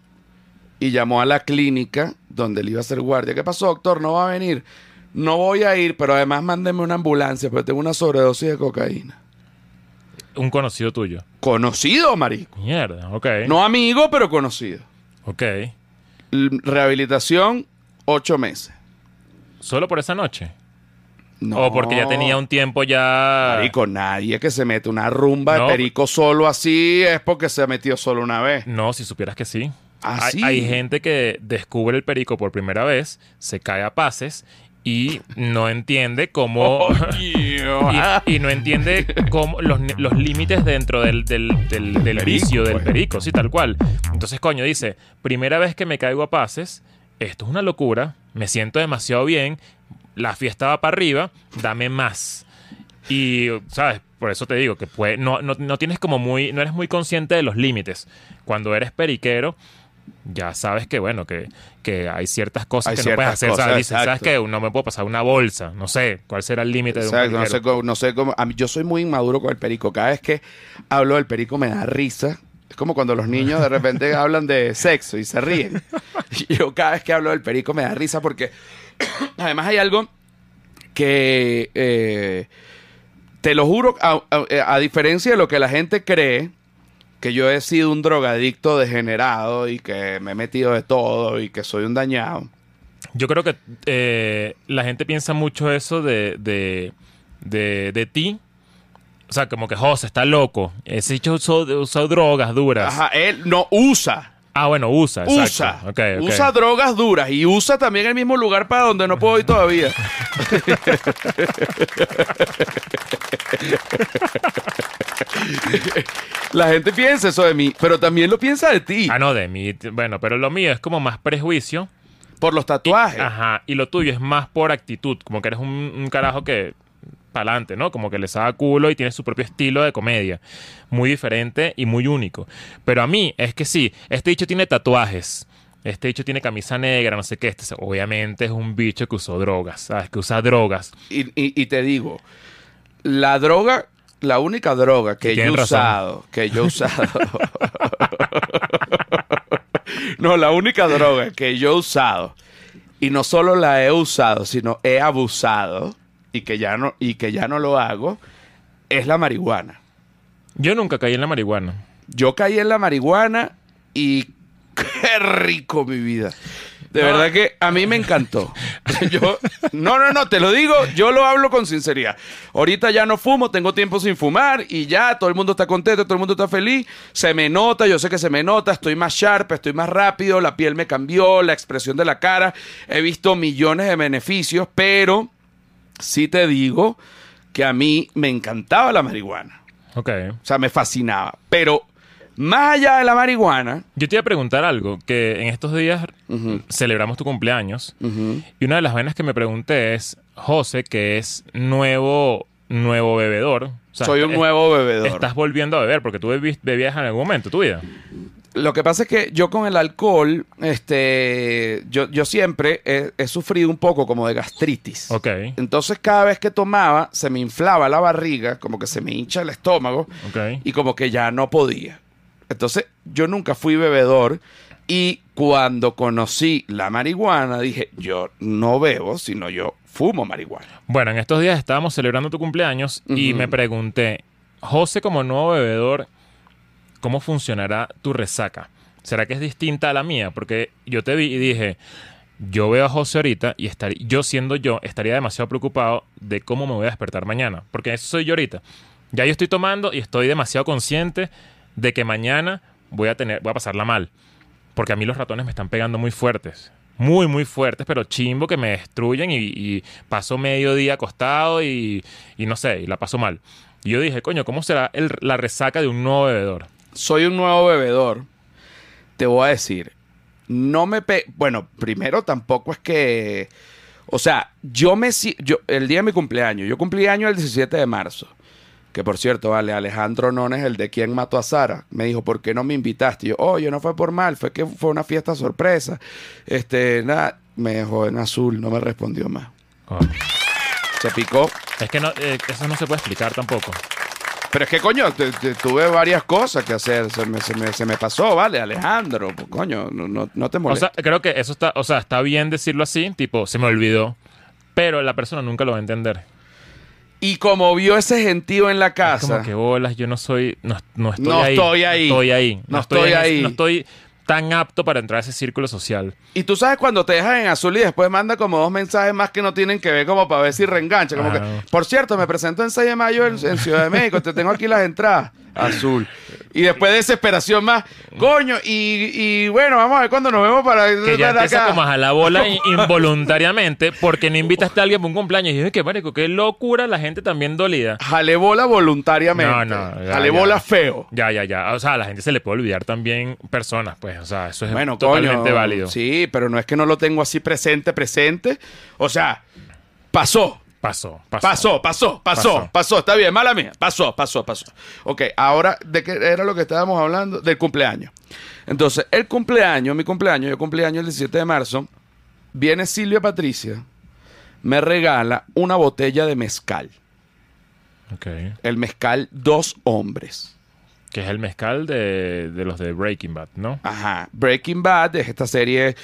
y llamó a la clínica donde él iba a hacer guardia. ¿Qué pasó, doctor? ¿No va a venir? No voy a ir, pero además mándeme una ambulancia, porque tengo una sobredosis de cocaína. Un conocido tuyo. Conocido, marico. Mierda. Ok. No amigo, pero conocido. Ok. Rehabilitación, ocho meses. ¿Solo por esa noche? No. O porque ya tenía un tiempo ya... Marico, nadie que se mete una rumba No. de perico solo así es porque se metió solo una vez. No, si supieras que sí. ¿Ah, hay, sí? hay gente que descubre el perico por primera vez, se cae a pases y no entiende cómo... [laughs] [laughs] y, y no entiende cómo los, los límites dentro del, del, del- del Perico, vicio del pues. perico, sí, tal cual. Entonces, coño, dice, primera vez que me caigo a pases, esto es una locura, me siento demasiado bien, la fiesta va para arriba, dame más. Y, ¿sabes? Por eso te digo que puede, no, no, no tienes como muy, no eres muy consciente de los límites. Cuando eres periquero, ya sabes que, bueno, que, que hay ciertas cosas Hay que no puedes hacer. cosas, ¿sabes? Dices, ¿sabes qué? No me puedo pasar una bolsa. No sé, ¿cuál será el límite de un Exacto, no periquero? sé, cómo, no sé cómo. A mí, yo soy muy inmaduro con el perico. Cada vez que hablo del perico me da risa. Es como cuando los niños de repente [laughs] hablan de sexo y se ríen. Y [laughs] yo cada vez que hablo del perico me da risa porque [coughs] además hay algo que eh, te lo juro, a, a- a diferencia de lo que la gente cree, que yo he sido un drogadicto degenerado y que me he metido de todo y que soy un dañado. Yo creo que eh, la gente piensa mucho eso de, de, de, de ti. O sea, como que José está loco. Ese hecho usó, usó drogas duras. Ajá, él no usa. Ah, bueno, usa. exacto. Usa. Usa drogas duras y usa también el mismo lugar para donde no puedo ir todavía. [laughs] La gente piensa eso de mí, pero también lo piensa de ti. Ah, no, de mí. Bueno, pero lo mío es como más prejuicio. Por los tatuajes. Ajá. Y lo tuyo es más por actitud. Como que eres un, un carajo que. Para adelante, ¿no? Como que le saca culo y tiene su propio estilo de comedia. Muy diferente y muy único. Pero a mí es que sí, este dicho tiene tatuajes. Este dicho tiene camisa negra, no sé qué. Este obviamente es un bicho que usó drogas, ¿sabes? Que usa drogas. Y, y- y te digo, la droga, la única droga que yo he razón. usado, que yo he usado. [laughs] no, la única droga que yo he usado, y no solo la he usado, sino he abusado, y que ya no, y que ya no lo hago, es la marihuana. Yo nunca caí en la marihuana. Yo caí en la marihuana y [laughs] qué rico mi vida. De No. verdad que a mí me encantó. Yo, no, no, no, te lo digo, yo lo hablo con sinceridad. Ahorita ya no fumo, tengo tiempo sin fumar y ya todo el mundo está contento, todo el mundo está feliz. Se me nota, yo sé que se me nota, estoy más sharp, estoy más rápido, la piel me cambió, la expresión de la cara. He visto millones de beneficios, pero sí te digo que a mí me encantaba la marihuana. Ok. O sea, me fascinaba. Pero más allá de la marihuana, Yo te iba a preguntar algo, que en estos días celebramos tu cumpleaños y una de las vainas que me pregunté es, José, que es nuevo, nuevo bebedor. o sea, soy un nuevo bebedor. Estás volviendo a beber porque tú bebías en algún momento de tu vida. Lo que pasa es que yo con el alcohol, este, yo, yo siempre he, he sufrido un poco como de gastritis. Ok. Entonces cada vez que tomaba se me inflaba la barriga, como que se me hincha el estómago Ok. y como que ya no podía. Entonces yo nunca fui bebedor y cuando conocí la marihuana dije, yo no bebo, sino yo fumo marihuana. Bueno, en estos días estábamos celebrando tu cumpleaños y me pregunté, José como nuevo bebedor, ¿cómo funcionará tu resaca? ¿Será que es distinta a la mía? Porque yo te vi y dije, yo veo a José ahorita y estaría, yo siendo yo estaría demasiado preocupado de cómo me voy a despertar mañana, porque eso soy yo ahorita. Ya yo estoy tomando y estoy demasiado consciente de que mañana voy a tener, voy a pasarla mal, porque a mí los ratones me están pegando muy fuertes. Muy, muy fuertes, pero chimbo que me destruyen y, paso medio día acostado y, y no sé, y la paso mal. Y yo dije, coño, ¿cómo será la resaca de un nuevo bebedor? Soy un nuevo bebedor. Te voy a decir, no me pe... Bueno, primero tampoco es que... O sea, yo me... si- Yo, el día de mi cumpleaños, yo cumplí año el 17 de marzo. Que por cierto, vale, Alejandro Nones, el de quien mató a Sara, me dijo, ¿por qué no me invitaste? Y yo, oye, no fue por mal, fue que fue una fiesta sorpresa. Este, nada, me dejó en azul, no me respondió más. Se picó. Es que no, eh, eso no se puede explicar tampoco. Pero es que, coño, te- te- tuve varias cosas que hacer. Se me, se me- se me pasó, vale, Alejandro. Pues, coño, no, no, no te O molestes. sea, creo que eso está, o sea, está bien decirlo así, tipo, se me olvidó, pero la persona nunca lo va a entender. y como vio ese gentío en la Es casa, como que bolas, yo no soy, no, no estoy No ahí. estoy ahí. No estoy ahí. No estoy ahí. no estoy tan apto para entrar a ese círculo social. y tú sabes cuando te dejan en azul y después manda como dos mensajes más que no tienen que ver como para ver si reengancha. Como que, por cierto, me presento en 6 de mayo en, en Ciudad de México, te tengo aquí las entradas. Azul. Y después desesperación más, coño, y, y bueno, vamos a ver cuándo nos vemos para... Que ya empieza acá. como a jalar bola in- involuntariamente porque no invitaste a alguien para un cumpleaños. Y yo, qué marico, qué locura la gente también dolida. Jale bola voluntariamente. No, no, ya, Jale ya. bola feo. Ya, ya, ya. O sea, a la gente se le puede olvidar también personas, pues. O sea, eso es Bueno, totalmente coño, válido. Sí, pero no es que no lo tengo así presente, presente. O sea, pasó. Pasó, pasó. Pasó, pasó, pasó, Pasó. está bien, mala mía. Pasó, pasó, pasó. Ok, ahora, ¿de qué era lo que estábamos hablando? Del cumpleaños. Entonces, el cumpleaños, mi cumpleaños, yo cumpleaños el 17 de marzo, viene Silvia Patricia, me regala una botella de mezcal. Ok. El mezcal Dos Hombres. Que es el mezcal de, de los de Breaking Bad, ¿no? Ajá. Breaking Bad es esta serie,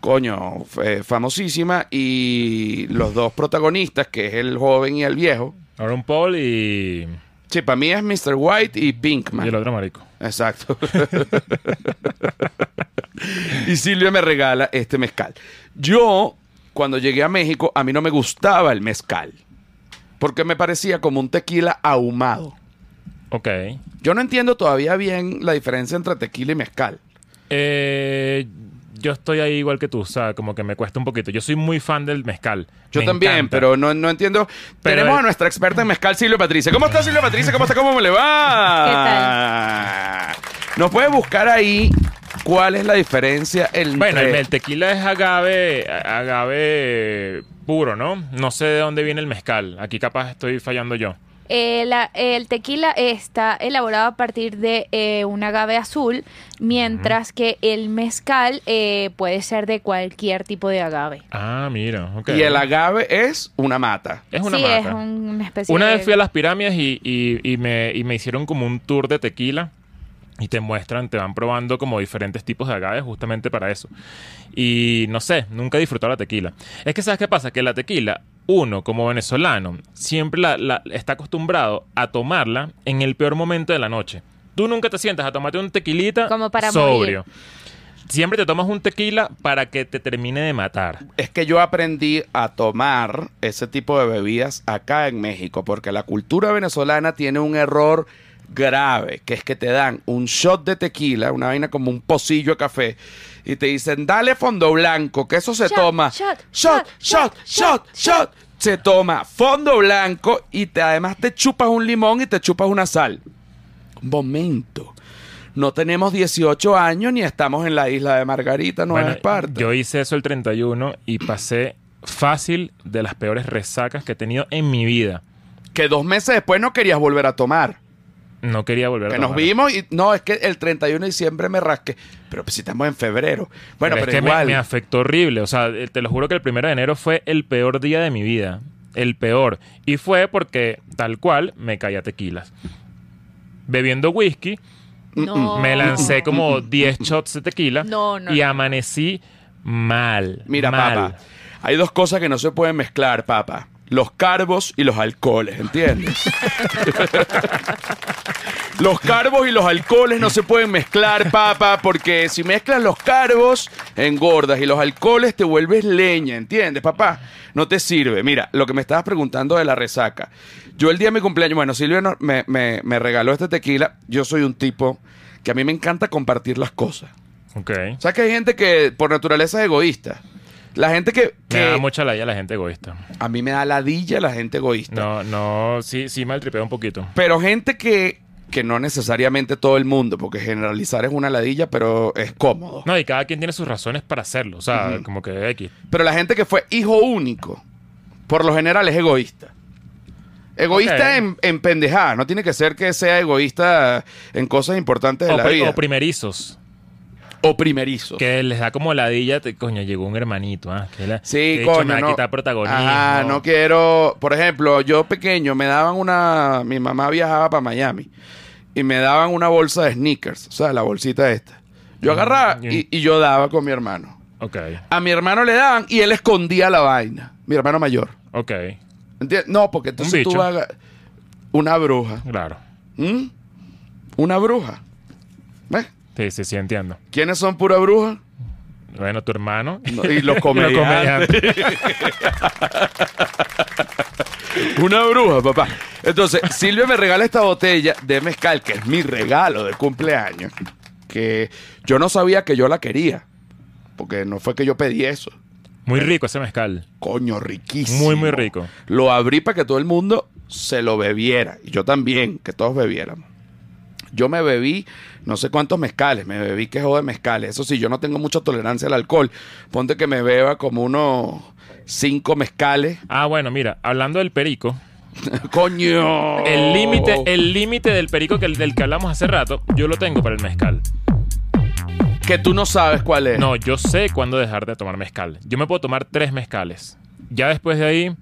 coño, eh, famosísima. Y los dos protagonistas, que es el joven y el viejo. Aaron Paul y, Sí, para mí es Mr. White y Pinkman. y el otro marico. Exacto. [laughs] y Silvia me regala este mezcal. Yo, cuando llegué a México, a mí no me gustaba el mezcal. Porque me parecía como un tequila ahumado. Ok. Yo no entiendo todavía bien la diferencia entre tequila y mezcal. Eh, yo estoy ahí igual que tú, o sea, como que me cuesta un poquito. Yo soy muy fan del mezcal. Yo Me también, encanta. pero no, no entiendo. Pero Tenemos el- a nuestra experta en mezcal, Silvia Patricia. ¿Cómo está Silvia Patricia? ¿Cómo está? ¿Cómo le va? Nos puede buscar ahí cuál es la diferencia entre... Bueno, el, el tequila es agave, agave puro, ¿no? No sé de dónde viene el mezcal. Aquí capaz estoy fallando yo. Eh, la- el tequila está elaborado a partir de eh, un agave azul, mientras que el mezcal eh, puede ser de cualquier tipo de agave. Ah, mira, ok. Y el agave es una mata. es una sí, mata. es un- una especie Una de... vez fui a las pirámides y, y- y me, y me hicieron como un tour de tequila y te muestran, te van probando como diferentes tipos de agaves justamente para eso. Y no sé, nunca he disfrutado la tequila. Es que sabes qué pasa, que la tequila, uno como venezolano, siempre la, la- está acostumbrado a tomarla en el peor momento de la noche. Tú nunca te sientas a tomarte un tequilita Como para sobrio. Siempre te tomas un tequila para que te termine de matar. Es que yo aprendí a tomar ese tipo de bebidas acá en México, porque la cultura venezolana tiene un error grave, que es que te dan un shot de tequila, una vaina como un pocillo de café, y te dicen, dale fondo blanco, que eso se Shot, toma. shot, shot, shot, shot, shot, shot, shot. Se toma fondo blanco y te, además te chupas un limón y te chupas una sal. Un momento. No tenemos 18 años ni estamos en la isla de Margarita, Nueva Bueno, Esparta. Yo hice eso el 31 y pasé fácil de las peores resacas que he tenido en mi vida. que dos meses después no querías volver a tomar. No quería volver a Que nos tomar. vimos y no, es que el 31 de diciembre me rasqué. Pero pues si estamos en febrero. Bueno, pero, es que me- afectó horrible. O sea, eh, te lo juro que el primero de enero fue el peor día de mi vida. El peor. Y fue porque, tal cual, me caía tequilas. Bebiendo whisky, No. me lancé como 10 shots de tequila No, no, y amanecí mal. Mira, mal. papá. Hay dos cosas que no se pueden mezclar, papá. Los carbos y los alcoholes, ¿entiendes? [laughs] los carbos y los alcoholes no se pueden mezclar, papá, porque si mezclas los carbos, engordas y los alcoholes te vuelves leña, ¿entiendes, papá? No te sirve. Mira, lo que me estabas preguntando de la resaca. Yo el día de mi cumpleaños, bueno, Silvia no- me, me- me regaló este tequila. Yo soy un tipo que a mí me encanta compartir las cosas. Ok. O sea que hay gente que por naturaleza es egoísta. La gente que, Me da mucha la a la gente egoísta. a mí me da ladilla la gente egoísta. No, no, sí, sí maltripeo un poquito. Pero gente que, que no necesariamente todo el mundo, porque generalizar es una ladilla, pero es cómodo. No, y cada quien tiene sus razones para hacerlo. O sea, como que X. Pero la gente que fue hijo único, por lo general es egoísta. Egoísta en, en pendejadas, no tiene que ser que sea egoísta en cosas importantes de O, la vida. o primerizos. O primerizo. Que les da como ladilla. te- coño, llegó un hermanito. ¿ah? Que la- Sí, que coño, me va a no. quitar protagonismo. Ajá, no quiero. Por ejemplo, yo pequeño me daban una. Mi mamá viajaba para Miami y me daban una bolsa de sneakers, o sea, la bolsita esta. Yo agarraba Mm, y- y, yo daba con mi hermano. Ok, A mi hermano le daban y él escondía la vaina. Mi hermano mayor. ok. ¿Entiendes? No, porque entonces tú hagas. Una bruja. Claro. ¿Mm? Una bruja. ¿Ves? Sí, sí, sí, entiendo. ¿Quiénes son pura bruja? Bueno, tu hermano. [laughs] No, y los [laughs] Y comediantes. [laughs] Una bruja, papá. Entonces, Silvia me regala esta botella de mezcal, que es mi regalo de cumpleaños, que yo no sabía que yo la quería, porque no fue que yo pedí eso. Muy rico ese mezcal. Coño, riquísimo. Muy, muy rico. Lo abrí para que todo el mundo se lo bebiera, y yo también, que todos bebiéramos. Yo me bebí no sé cuántos mezcales, me bebí quejo de mezcales. Eso sí, yo no tengo mucha tolerancia al alcohol. Ponte que me beba como unos cinco mezcales. Ah, bueno, mira, hablando del perico, [laughs] ¡Coño! el límite, el límite del perico que, del que hablamos hace rato, yo lo tengo para el mezcal. Que tú no sabes cuál es. No, yo sé cuándo dejar de tomar mezcal. Yo me puedo tomar tres mezcales. Ya después de ahí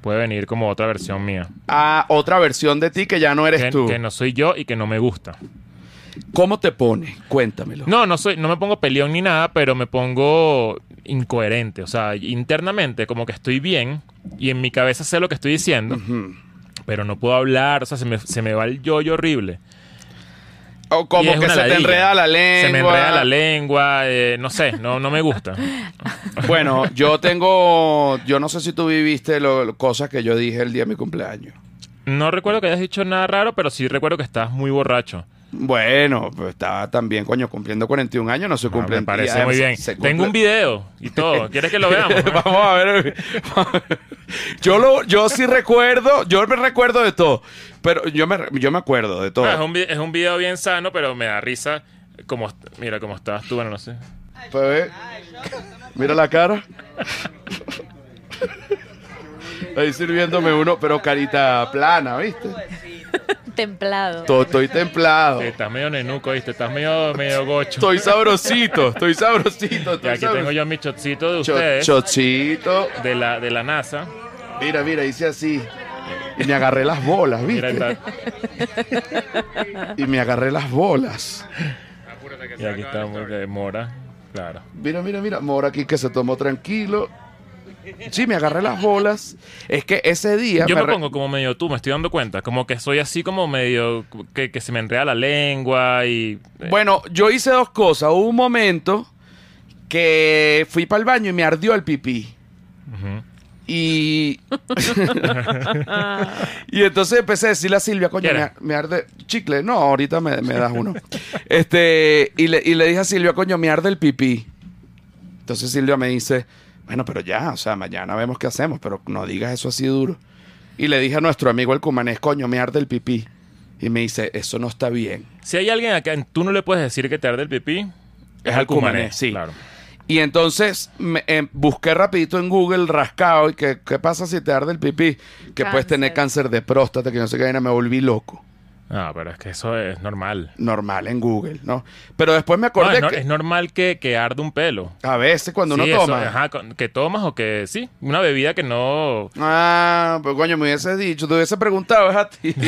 puede venir como otra versión mía. Ah, otra versión de ti que ya no eres Que, tú. que no soy yo y que no me gusta. ¿Cómo te pone? Cuéntamelo. No, no soy, no me pongo peleón ni nada, pero me pongo incoherente. O sea, internamente como que estoy bien y en mi cabeza sé lo que estoy diciendo, pero no puedo hablar. O sea, se me, se me va el yoyo horrible. O como que se te enreda la lengua. Se me enreda la lengua, eh, no sé, no, no me gusta. [laughs] Bueno, yo tengo. Yo no sé si tú viviste lo, lo- cosas que yo dije el día de mi cumpleaños. No recuerdo que hayas dicho nada raro, pero sí recuerdo que estás muy borracho. Bueno, pues estaba también, coño, cumpliendo 41 años, no se Ah, cumple me parece muy se- bien. se Tengo un video y todo. ¿Quieres que lo veamos? [laughs] Vamos a ver. [laughs] yo lo, yo sí recuerdo, yo me recuerdo de todo, pero yo me, yo me acuerdo de todo. Ah, es, un, es un video bien sano, pero me da risa. Como, mira cómo estás tú, bueno, no sé. Pues mira la cara. [laughs] Ahí sirviéndome uno, pero carita plana, ¿viste? Templado. To- Estoy templado. Sí, estás medio nenuco, ¿viste? Estás medio, medio gocho. Estoy sabrosito, estoy sabrosito. Y aquí tengo yo mi chocito de ustedes, Chochito. de, la, de la NASA. Mira, mira, hice así. Y me agarré las bolas, ¿viste? Y me agarré las bolas. y aquí está mora. Claro. Mira, mira, mira. Mora aquí que se tomó tranquilo. Sí, me agarré las bolas. Es que ese día. Yo me pongo como medio tú, me estoy dando cuenta. Como que soy así como medio que, que se me enreda la lengua y... eh, Bueno, yo hice dos cosas. Hubo un momento que fui para el baño y me ardió el pipí. Y. [laughs] y entonces empecé a decirle a Silvia, coño, me, me arde. Chicle, no, ahorita me, me das uno. este, y le, y le dije a Silvia, coño, me arde el pipí. Entonces Silvia me dice, bueno, pero ya, o sea, mañana vemos qué hacemos, pero no digas eso así duro. Y le dije a nuestro amigo el cumanés, coño, me arde el pipí. Y me dice, eso no está bien. Si hay alguien acá, tú no le puedes decir que te arde el pipí. Es al cumané, sí. Claro. Y entonces me, em, busqué rapidito en Google rascado y que qué pasa si te arde el pipí, que puedes tener cáncer de próstata, que no sé qué vaina, me volví loco. No, pero es que eso es normal. Normal en Google, ¿no? Pero después me No, acordé es, no- que es normal que, que arde un pelo. a veces cuando uno eso, toma. ajá, que tomas o que sí, una bebida que no... Ah, pues coño, me hubiese dicho, te hubiese preguntado, es a ti. [laughs]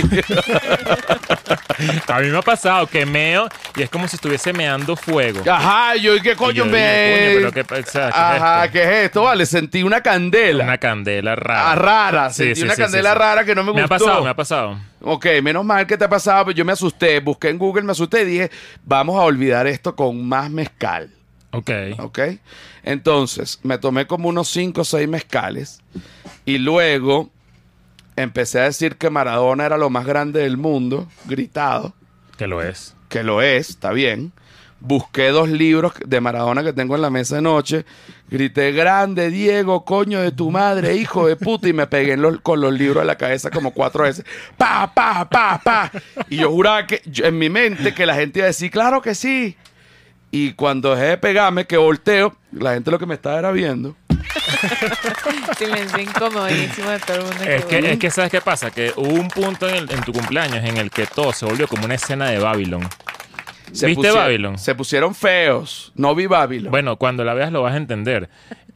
A mí me ha pasado que meo y es como si estuviese meando fuego. Ajá, yo, ¿y qué Y coño yo me...? coño, pero qué, o sea, ¿qué es Ajá, esto? ¿qué es esto? Vale, sentí una candela. Una candela rara. Ah, rara, Sí, sentí sí, una candela rara que no me Me gustó. ha pasado, me ha pasado. Ok, menos mal que te ha pasado, pero yo me asusté, busqué en Google, me asusté y dije, vamos a olvidar esto con más mezcal. Ok. ¿Ok? Entonces, me tomé como unos 5 o 6 mezcales y luego empecé a decir que Maradona era lo más grande del mundo, gritado, Que lo es. que lo es, está bien. Busqué dos libros de Maradona que tengo en la mesa de noche. Grité, grande Diego, coño de tu madre, hijo de puta. Y me pegué en los- con los libros a la cabeza como cuatro veces. Pa, pa, pa, pa. Y yo juraba que, yo- en mi mente, que la gente iba a decir, claro que sí. Y cuando dejé de pegarme, que volteo, la gente lo que me estaba era viendo. [laughs] Silencio incomodísimo de todo el mundo. Es que, bueno. es que, ¿sabes qué pasa? Que hubo un punto en, el- en tu cumpleaños en el que todo se volvió como una escena de Babylon. Se ¿Viste pusieron- Babylon? Se pusieron feos. No vi Babylon. Bueno, cuando la veas lo vas a entender.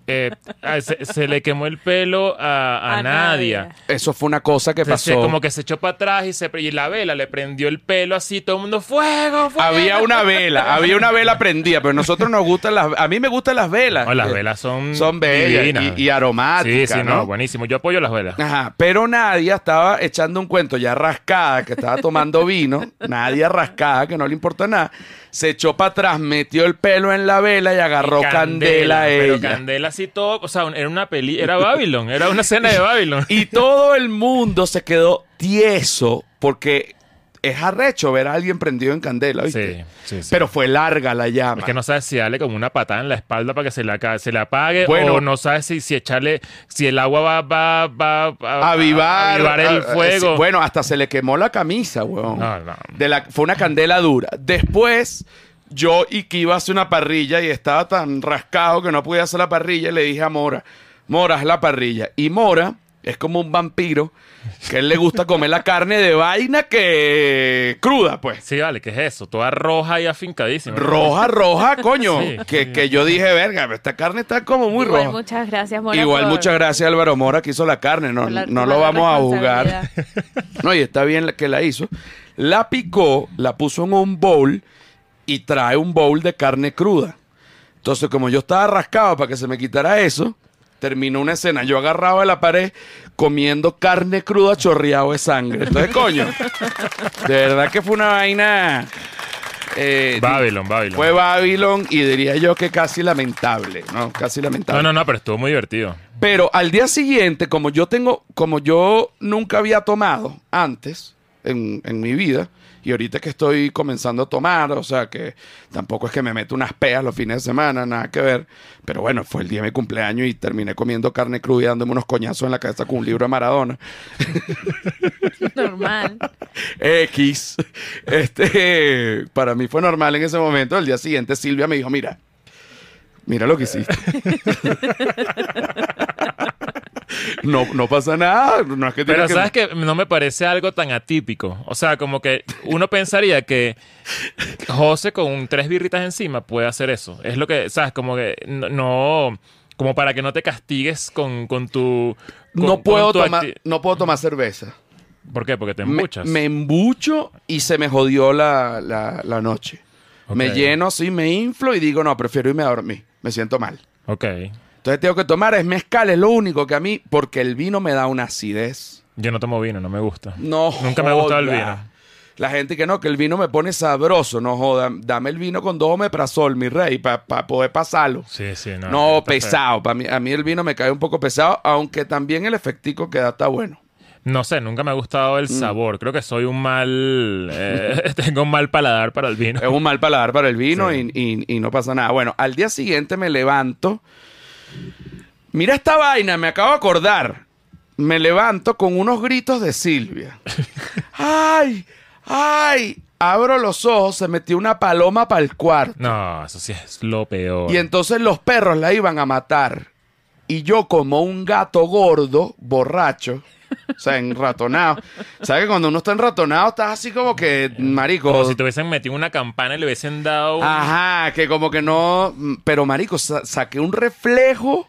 Eh, ah, se, se le quemó el pelo a, a, A Nadia. Nadia. Eso fue una cosa que pasó. como que se echó para atrás y, se, y la vela le prendió el pelo así, todo el mundo, ¡fuego, fuego! Había una vela, había una vela prendida, pero a nosotros nos gustan las, a mí me gustan las velas. No, las velas son son bellas y, y aromáticas, Sí, sí, ¿no? no, buenísimo. Yo apoyo las velas. Ajá, pero Nadia estaba echando un cuento ya rascada, que estaba tomando vino, Nadia rascada, que no le importa nada, se echó para atrás, metió el pelo en la vela y agarró Y candela, a pero ella. Candela así todo, o sea, era una peli, era Babylon, era una escena de Babylon. Y todo el mundo se quedó tieso porque es arrecho ver a alguien prendido en candela, ¿viste? Sí, sí, sí. Pero fue larga la llama. Es que no sabes si darle como una patada en la espalda para que se le, aca- se le apague Bueno. o no sabes si, si echarle, si el agua va, va, va, va avivar, a avivar el fuego. bueno, hasta se le quemó la camisa, weón. No, no. De la, fue una candela dura. Después, yo y que iba a hacer una parrilla y estaba tan rascado que no podía hacer la parrilla, y le dije a Mora, Mora, haz la parrilla. Y Mora es como un vampiro que a él le gusta comer la carne de vaina que cruda, pues. Sí, vale, ¿qué es eso? Toda roja y afincadísima. Roja, roja, [laughs] coño. Sí, que, que yo dije, verga, esta carne está como muy Igual, roja. muchas gracias, Mora. Igual, por- muchas gracias Álvaro Mora que hizo la carne. No, la- no lo vamos a jugar. [laughs] No, y está bien la- que la hizo. La picó, la puso en un bowl y trae un bowl de carne cruda. Entonces, como yo estaba rascado para que se me quitara eso, terminó una escena. Yo agarrado de la pared comiendo carne cruda chorreado de sangre. Entonces, [laughs] coño, de verdad que fue una vaina. eh, Babylon, Babylon. Fue Babylon y diría yo que casi lamentable, ¿no? Casi lamentable. No, no, no, pero estuvo muy divertido. Pero al día siguiente, como yo tengo, como yo nunca había tomado antes en, en mi vida, y ahorita que estoy comenzando a tomar, o sea que tampoco es que me meto unas peas los fines de semana, nada que ver. Pero bueno, fue el día de mi cumpleaños y terminé comiendo carne cruda y dándome unos coñazos en la cabeza con un libro de Maradona. [laughs] Normal. X. Este, para mí fue normal en ese momento. El día siguiente Silvia me dijo, mira, mira lo que hiciste. no, no pasa nada. No es que Pero que- sabes que no me parece algo tan atípico. O sea, como que uno pensaría que José con tres birritas encima puede hacer eso. Es lo que, sabes, como que no, como para que no te castigues con, con tu... con- no, puedo con tu tomar, no puedo tomar cerveza. ¿Por qué? Porque te embuchas. me embucho y se me jodió la, la- la noche. Me lleno así, me inflo y digo, no, prefiero irme a dormir. Me siento mal. Ok. Entonces tengo que tomar, es mezcal, es lo único que a mí, porque el vino me da una acidez. Yo no tomo vino, no me gusta. No Nunca me ha gustado el vino. La gente que no, que el vino me pone sabroso, no joda. Dame el vino con dos omeprazol, mi rey, para poder pasarlo. Sí, sí, no. No, pesado. Para mí, a mí el vino me cae un poco pesado, aunque también el efectico que da está bueno. No sé, nunca me ha gustado Mm. el sabor. Creo que soy un mal... eh, [laughs] tengo un mal paladar para el vino. Es un mal paladar para el vino Sí. y, y- y no pasa nada. Bueno, al día siguiente me levanto. Mira esta vaina, me acabo de acordar. Me levanto con unos gritos de Silvia. [laughs] ¡Ay! ¡Ay! Abro los ojos, se metió una paloma para el cuarto. No, eso sí es lo peor. Y entonces los perros la iban a matar. Y yo, como un gato gordo, borracho, O sea, enratonado. ¿Sabes que cuando uno está enratonado, estás así como que, marico. Como si te hubiesen metido una campana y le hubiesen dado. un- Ajá, que como que no. Pero, marico, sa- saqué un reflejo.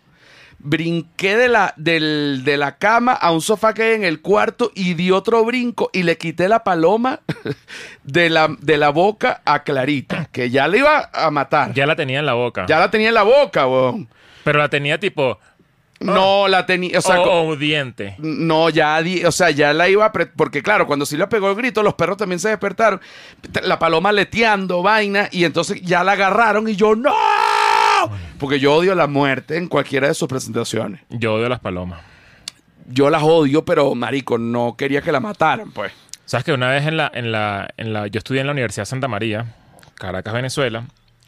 Brinqué de la, del- de la cama a un sofá que hay en el cuarto y di otro brinco y le quité la paloma [laughs] de la, de la boca a Clarita, que ya le iba a matar. Ya la tenía en la boca. Ya la tenía en la boca, weón. Pero la tenía tipo. No la tenía, o sea, o, o diente. no, ya, di- o sea, ya la iba a... Porque claro, cuando Silvia pegó el grito, los perros también se despertaron. La paloma leteando, vaina, y entonces ya la agarraron y yo, ¡no! Porque yo odio la muerte en cualquiera de sus presentaciones. Yo odio las palomas. Yo las odio, pero, marico, no quería que la mataran, pues. ¿Sabes que una vez en la, en la, en la, yo estudié en la Universidad Santa María, Caracas, Venezuela,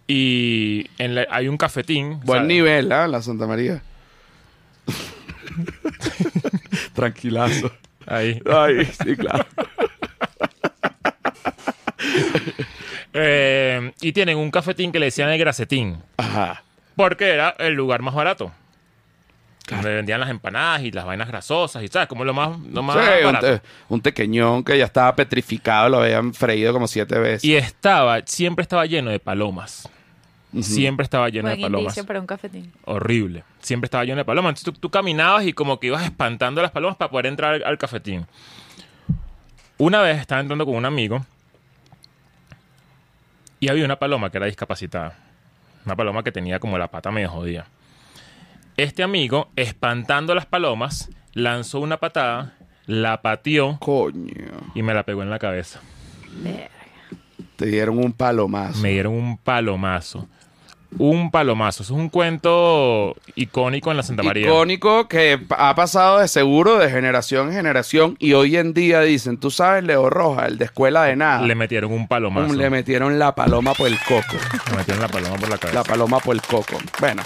y en la- hay un cafetín. Buen o sea, nivel, ¿ah? La Santa María. [laughs] Tranquilazo. Ahí. Ay, sí, claro. Eh, y tienen un cafetín que le decían el gracetín, Ajá. porque era el lugar más barato. Donde vendían las empanadas y las vainas grasosas y sabes, como lo más, lo más Sí, un, barato. te- un tequeñón que ya estaba petrificado, lo habían freído como siete veces. Y estaba, siempre estaba lleno de palomas. Siempre estaba lleno Buen de palomas. para un cafetín. Horrible. Siempre estaba lleno de palomas. Entonces tú, tú caminabas y como que ibas espantando a las palomas para poder entrar al, al cafetín. Una vez estaba entrando con un amigo y había una paloma que era discapacitada. Una paloma que tenía como la pata medio jodida. Este amigo, espantando a las palomas, lanzó una patada, la pateó Coño. y me la pegó en la cabeza. Verga. Te dieron un palomazo. Me dieron un palomazo. Un palomazo. Eso es un cuento icónico en la Santa María. Icónico que ha pasado de seguro de generación en generación y hoy en día dicen, tú sabes, Leo Roja, el de escuela de nada. Le metieron un palomazo. Le metieron la paloma por el coco. Le metieron la paloma por la cabeza. La paloma por el coco. Bueno,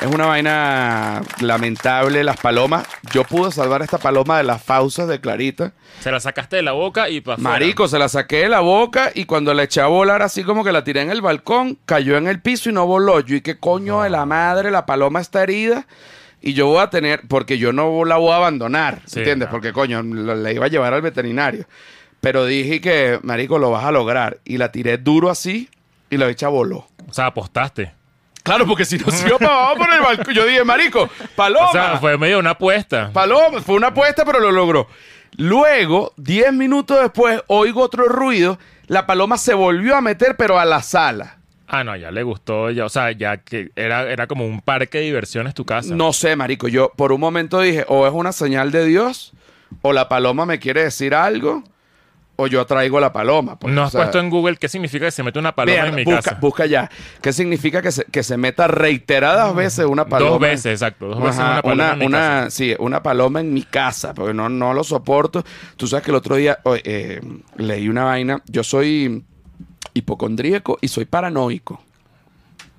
es una vaina lamentable las palomas. Yo pude salvar esta paloma de las fauces de Clarita. Se la sacaste de la boca y para Marico, se la saqué de la boca y cuando la eché a volar así como que la tiré en el balcón, cayó en el piso y no voló. Yo y qué coño de la madre, la paloma está herida y yo voy a tener, porque yo no la voy a abandonar, Sí, ¿entiendes? Porque coño, la, la iba a llevar al veterinario. Pero dije que, Marico, lo vas a lograr. Y la tiré duro así y la bicha voló. O sea, apostaste. Claro, porque si no se iba para por el balcón, yo dije, Marico, paloma. O sea, fue medio una apuesta. Paloma, fue una apuesta, pero lo logró. Luego, 10 minutos después, oigo otro ruido. La paloma se volvió a meter, pero a la sala. Ah, no, ya le gustó. Ya, o sea, ya que era, era como un parque de diversiones tu casa. No sé, marico. Yo por un momento dije, o es una señal de Dios, o la paloma me quiere decir algo, o yo traigo la paloma. pues. ¿No O has sea, puesto en Google qué significa que se mete una paloma vean, en mi busca, casa? busca ya. ¿Qué significa que se, que se meta reiteradas veces una paloma? Dos veces, exacto. Dos veces Ajá, una paloma en mi una- casa. Sí, una paloma en mi casa, porque no, no lo soporto. Tú sabes que el otro día eh, leí una vaina. Yo soy hipocondríaco y soy paranoico.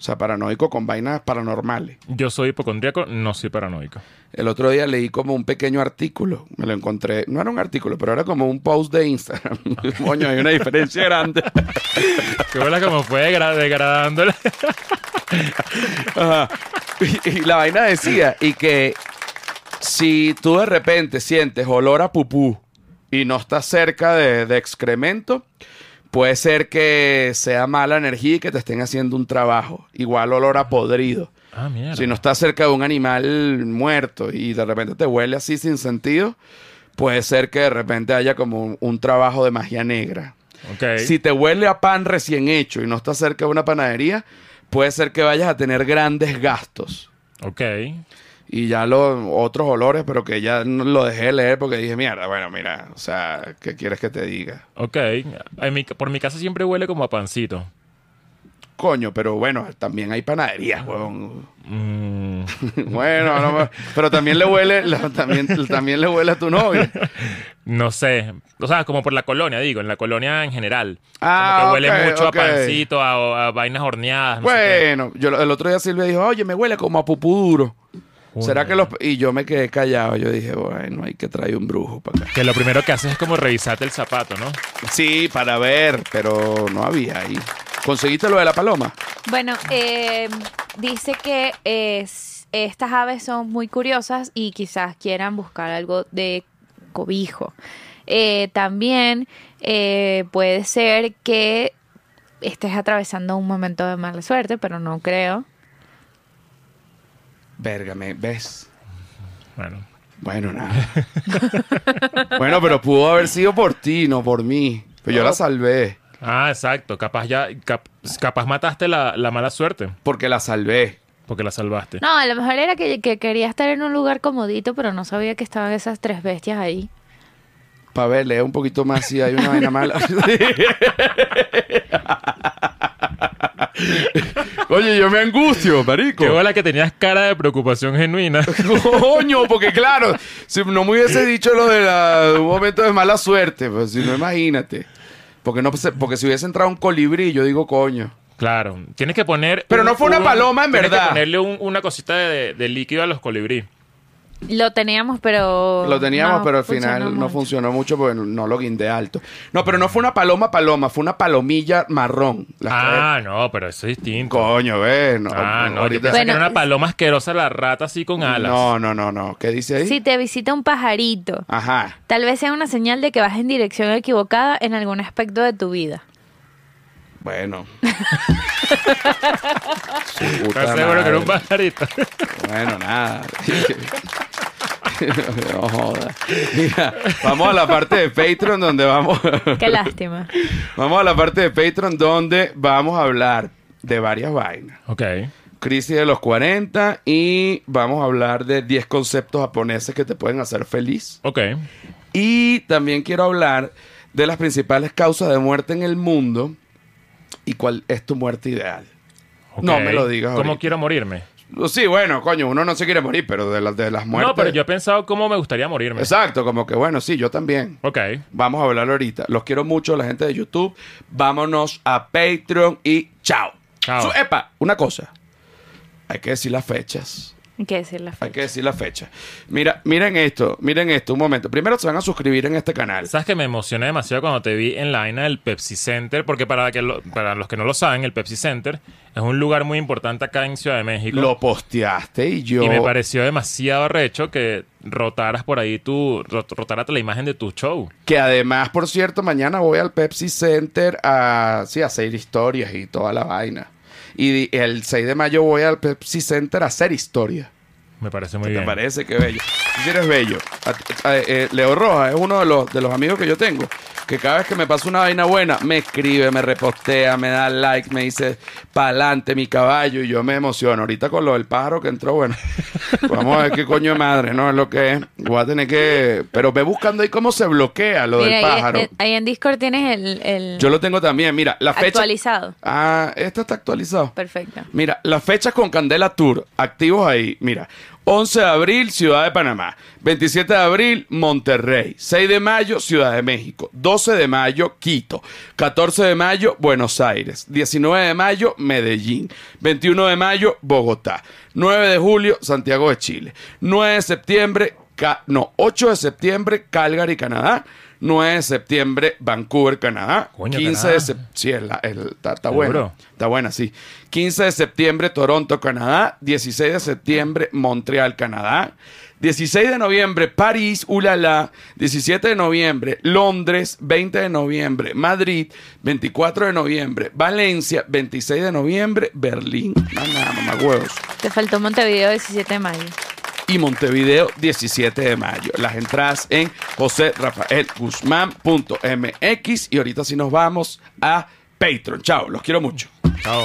O sea, paranoico con vainas paranormales. Yo soy hipocondríaco, no soy paranoico. El otro día leí como un pequeño artículo. Me lo encontré. No era un artículo, pero era como un post de Instagram. [laughs] Coño, hay una diferencia grande. Qué bola como fue degra- degradándole. Ajá. Y, y la vaina decía, y que si tú de repente sientes olor a pupú y no estás cerca de, de excremento, puede ser que sea mala energía y que te estén haciendo un trabajo. Igual olor a podrido. Ah, mierda. Si no estás cerca de un animal muerto y de repente te huele así sin sentido, puede ser que de repente haya como un, un trabajo de magia negra. Si te huele a pan recién hecho y no estás cerca de una panadería, puede ser que vayas a tener grandes gastos. Ok. Y ya los otros olores, pero que ya lo dejé de leer porque dije, mierda, bueno, mira, o sea, ¿qué quieres que te diga? Ok. En mi- por mi casa siempre huele como a pancito. Coño, pero bueno, también hay panaderías, huevón. Mm, [laughs] bueno, no pero también le huele, también, también le huele a tu novia. [laughs] no sé. O sea, como por la colonia, digo, en la colonia en general. Ah, como que huele ok, mucho a pancito, a, a vainas horneadas. no sé. Bueno, yo el otro día Silvia dijo, oye, me huele como a pupú duro. ¿Será que los...? Y yo me quedé callado. Yo dije, bueno, hay que traer un brujo para acá. Que lo primero que haces es como revisarte el zapato, ¿no? Sí, para ver, pero no había ahí. ¿Conseguiste lo de la paloma? Bueno, eh, dice que es- estas aves son muy curiosas y quizás quieran buscar algo de cobijo. Eh, también eh, puede ser que estés atravesando un momento de mala suerte, pero no creo. Verga, me ves. Bueno, Bueno, nada. [laughs] bueno, pero pudo haber sido por ti, no por mí. Pero yo la salvé. Ah, exacto. Capaz ya, cap- capaz mataste la, la mala suerte Porque la salvé. porque la salvaste. No, a lo mejor era que, que quería estar en un lugar comodito, pero no sabía que estaban esas tres bestias ahí. Para ver, lee un poquito más si hay una vaina mala. [laughs] [laughs] Oye, yo me angustio, marico. Qué bola que tenías cara de preocupación genuina. [laughs] Coño, porque claro, si no me hubiese dicho lo de, la- de un momento de mala suerte, pues si no, imagínate. Porque, no, porque si hubiese entrado un colibrí, yo digo, coño. Claro, tienes que poner. Pero no fue una paloma, en tienes verdad. que ponerle un- una cosita de, de líquido a los colibrí. Lo teníamos, pero... Lo teníamos, no pero al funcionó final no mucho. funcionó mucho porque no, no lo guindé alto. No, pero no fue una paloma paloma, fue una palomilla marrón. Las Ah, no, pero eso es distinto. Coño, ve. No, ah, no, yo ahorita- que era una paloma asquerosa la rata así con alas. No, no, no, no. ¿Qué dice ahí? Si te visita un pajarito, Ajá. tal vez sea una señal de que vas en dirección equivocada en algún aspecto de tu vida. Bueno. [laughs] ¿Estás seguro que era un pajarito? Bueno, nada. [laughs] [laughs] no joda. Mira, vamos a la parte de Patreon donde vamos. [laughs] Qué lástima. vamos a la parte de Patreon donde vamos a hablar de varias vainas. ok. Crisis de los 40 y vamos a hablar de 10 conceptos japoneses que te pueden hacer feliz. Ok. Y también quiero hablar de las principales causas de muerte en el mundo y cuál es tu muerte ideal. No me lo digas ¿Cómo ahorita. quiero morirme? Sí, bueno, coño, uno no se quiere morir, pero de las, de las muertes. No, pero yo he pensado cómo me gustaría morirme. Exacto, como que bueno, sí, yo también. Ok. Vamos a hablar ahorita. Los quiero mucho, la gente de YouTube. Vámonos a Patreon y chao. Chao. Su- epa, una cosa. Hay que decir las fechas. Hay que decir la Hay fecha. que decir la fecha. Mira, miren esto, miren esto, un momento. Primero se van a suscribir en este canal. Sabes que me emocioné demasiado cuando te vi en la vaina del Pepsi Center, porque para, que lo- para los que no lo saben, el Pepsi Center es un lugar muy importante acá en Ciudad de México. Lo posteaste y yo. Y me pareció demasiado recho que rotaras por ahí tu, rot- rotaras la imagen de tu show. Que además, por cierto, mañana voy al Pepsi Center a, sí, a hacer historias y toda la vaina. Y el 6 de mayo voy al Pepsi Center a hacer historia. Me parece muy ¿Qué bien. te parece? Qué bello. Sí eres bello. A- a- eh, Leo Rojas es uno de los, de los amigos que yo tengo. Que cada vez que me pasa una vaina buena, me escribe, me repostea, me da like, me dice pa'lante mi caballo y yo me emociono. Ahorita con lo del pájaro que entró, bueno, [laughs] vamos a ver qué coño de madre, ¿no? Es lo que es. Voy a tener que. Pero ve buscando ahí cómo se bloquea lo Mira, del ahí, pájaro. ahí en Discord tienes el, el Yo lo tengo también. Mira, la fecha. actualizado. Ah, esto está actualizado. Perfecto. Mira, las fechas con Candela Tour, activos ahí. Mira, 11 de abril, Ciudad de Panamá. 27 de abril, Monterrey. 6 de mayo, Ciudad de México. 12 de mayo, Quito. 14 de mayo, Buenos Aires. 19 de mayo, Medellín. 21 de mayo, Bogotá. 9 de julio, Santiago de Chile. 9 de septiembre, no, 8 de septiembre, Calgary, Canadá. 9 de septiembre, Vancouver, Canadá. Coño, 15 Canadá. de septiembre. Sí, es la- el- está, está Seguro. bueno. Está buena, sí. 15 de septiembre, Toronto, Canadá. 16 de septiembre, Montreal, Canadá. 16 de noviembre, París, ulala. 17 de noviembre, Londres. 20 de noviembre, Madrid. 24 de noviembre, Valencia. 26 de noviembre, Berlín. Nada, mamá huevos. Te faltó Montevideo 17 de mayo. Y Montevideo, 17 de mayo. Las entradas en joserrafaelguzmán.mx. Y ahorita sí nos vamos a Patreon. Chao, los quiero mucho. Chao.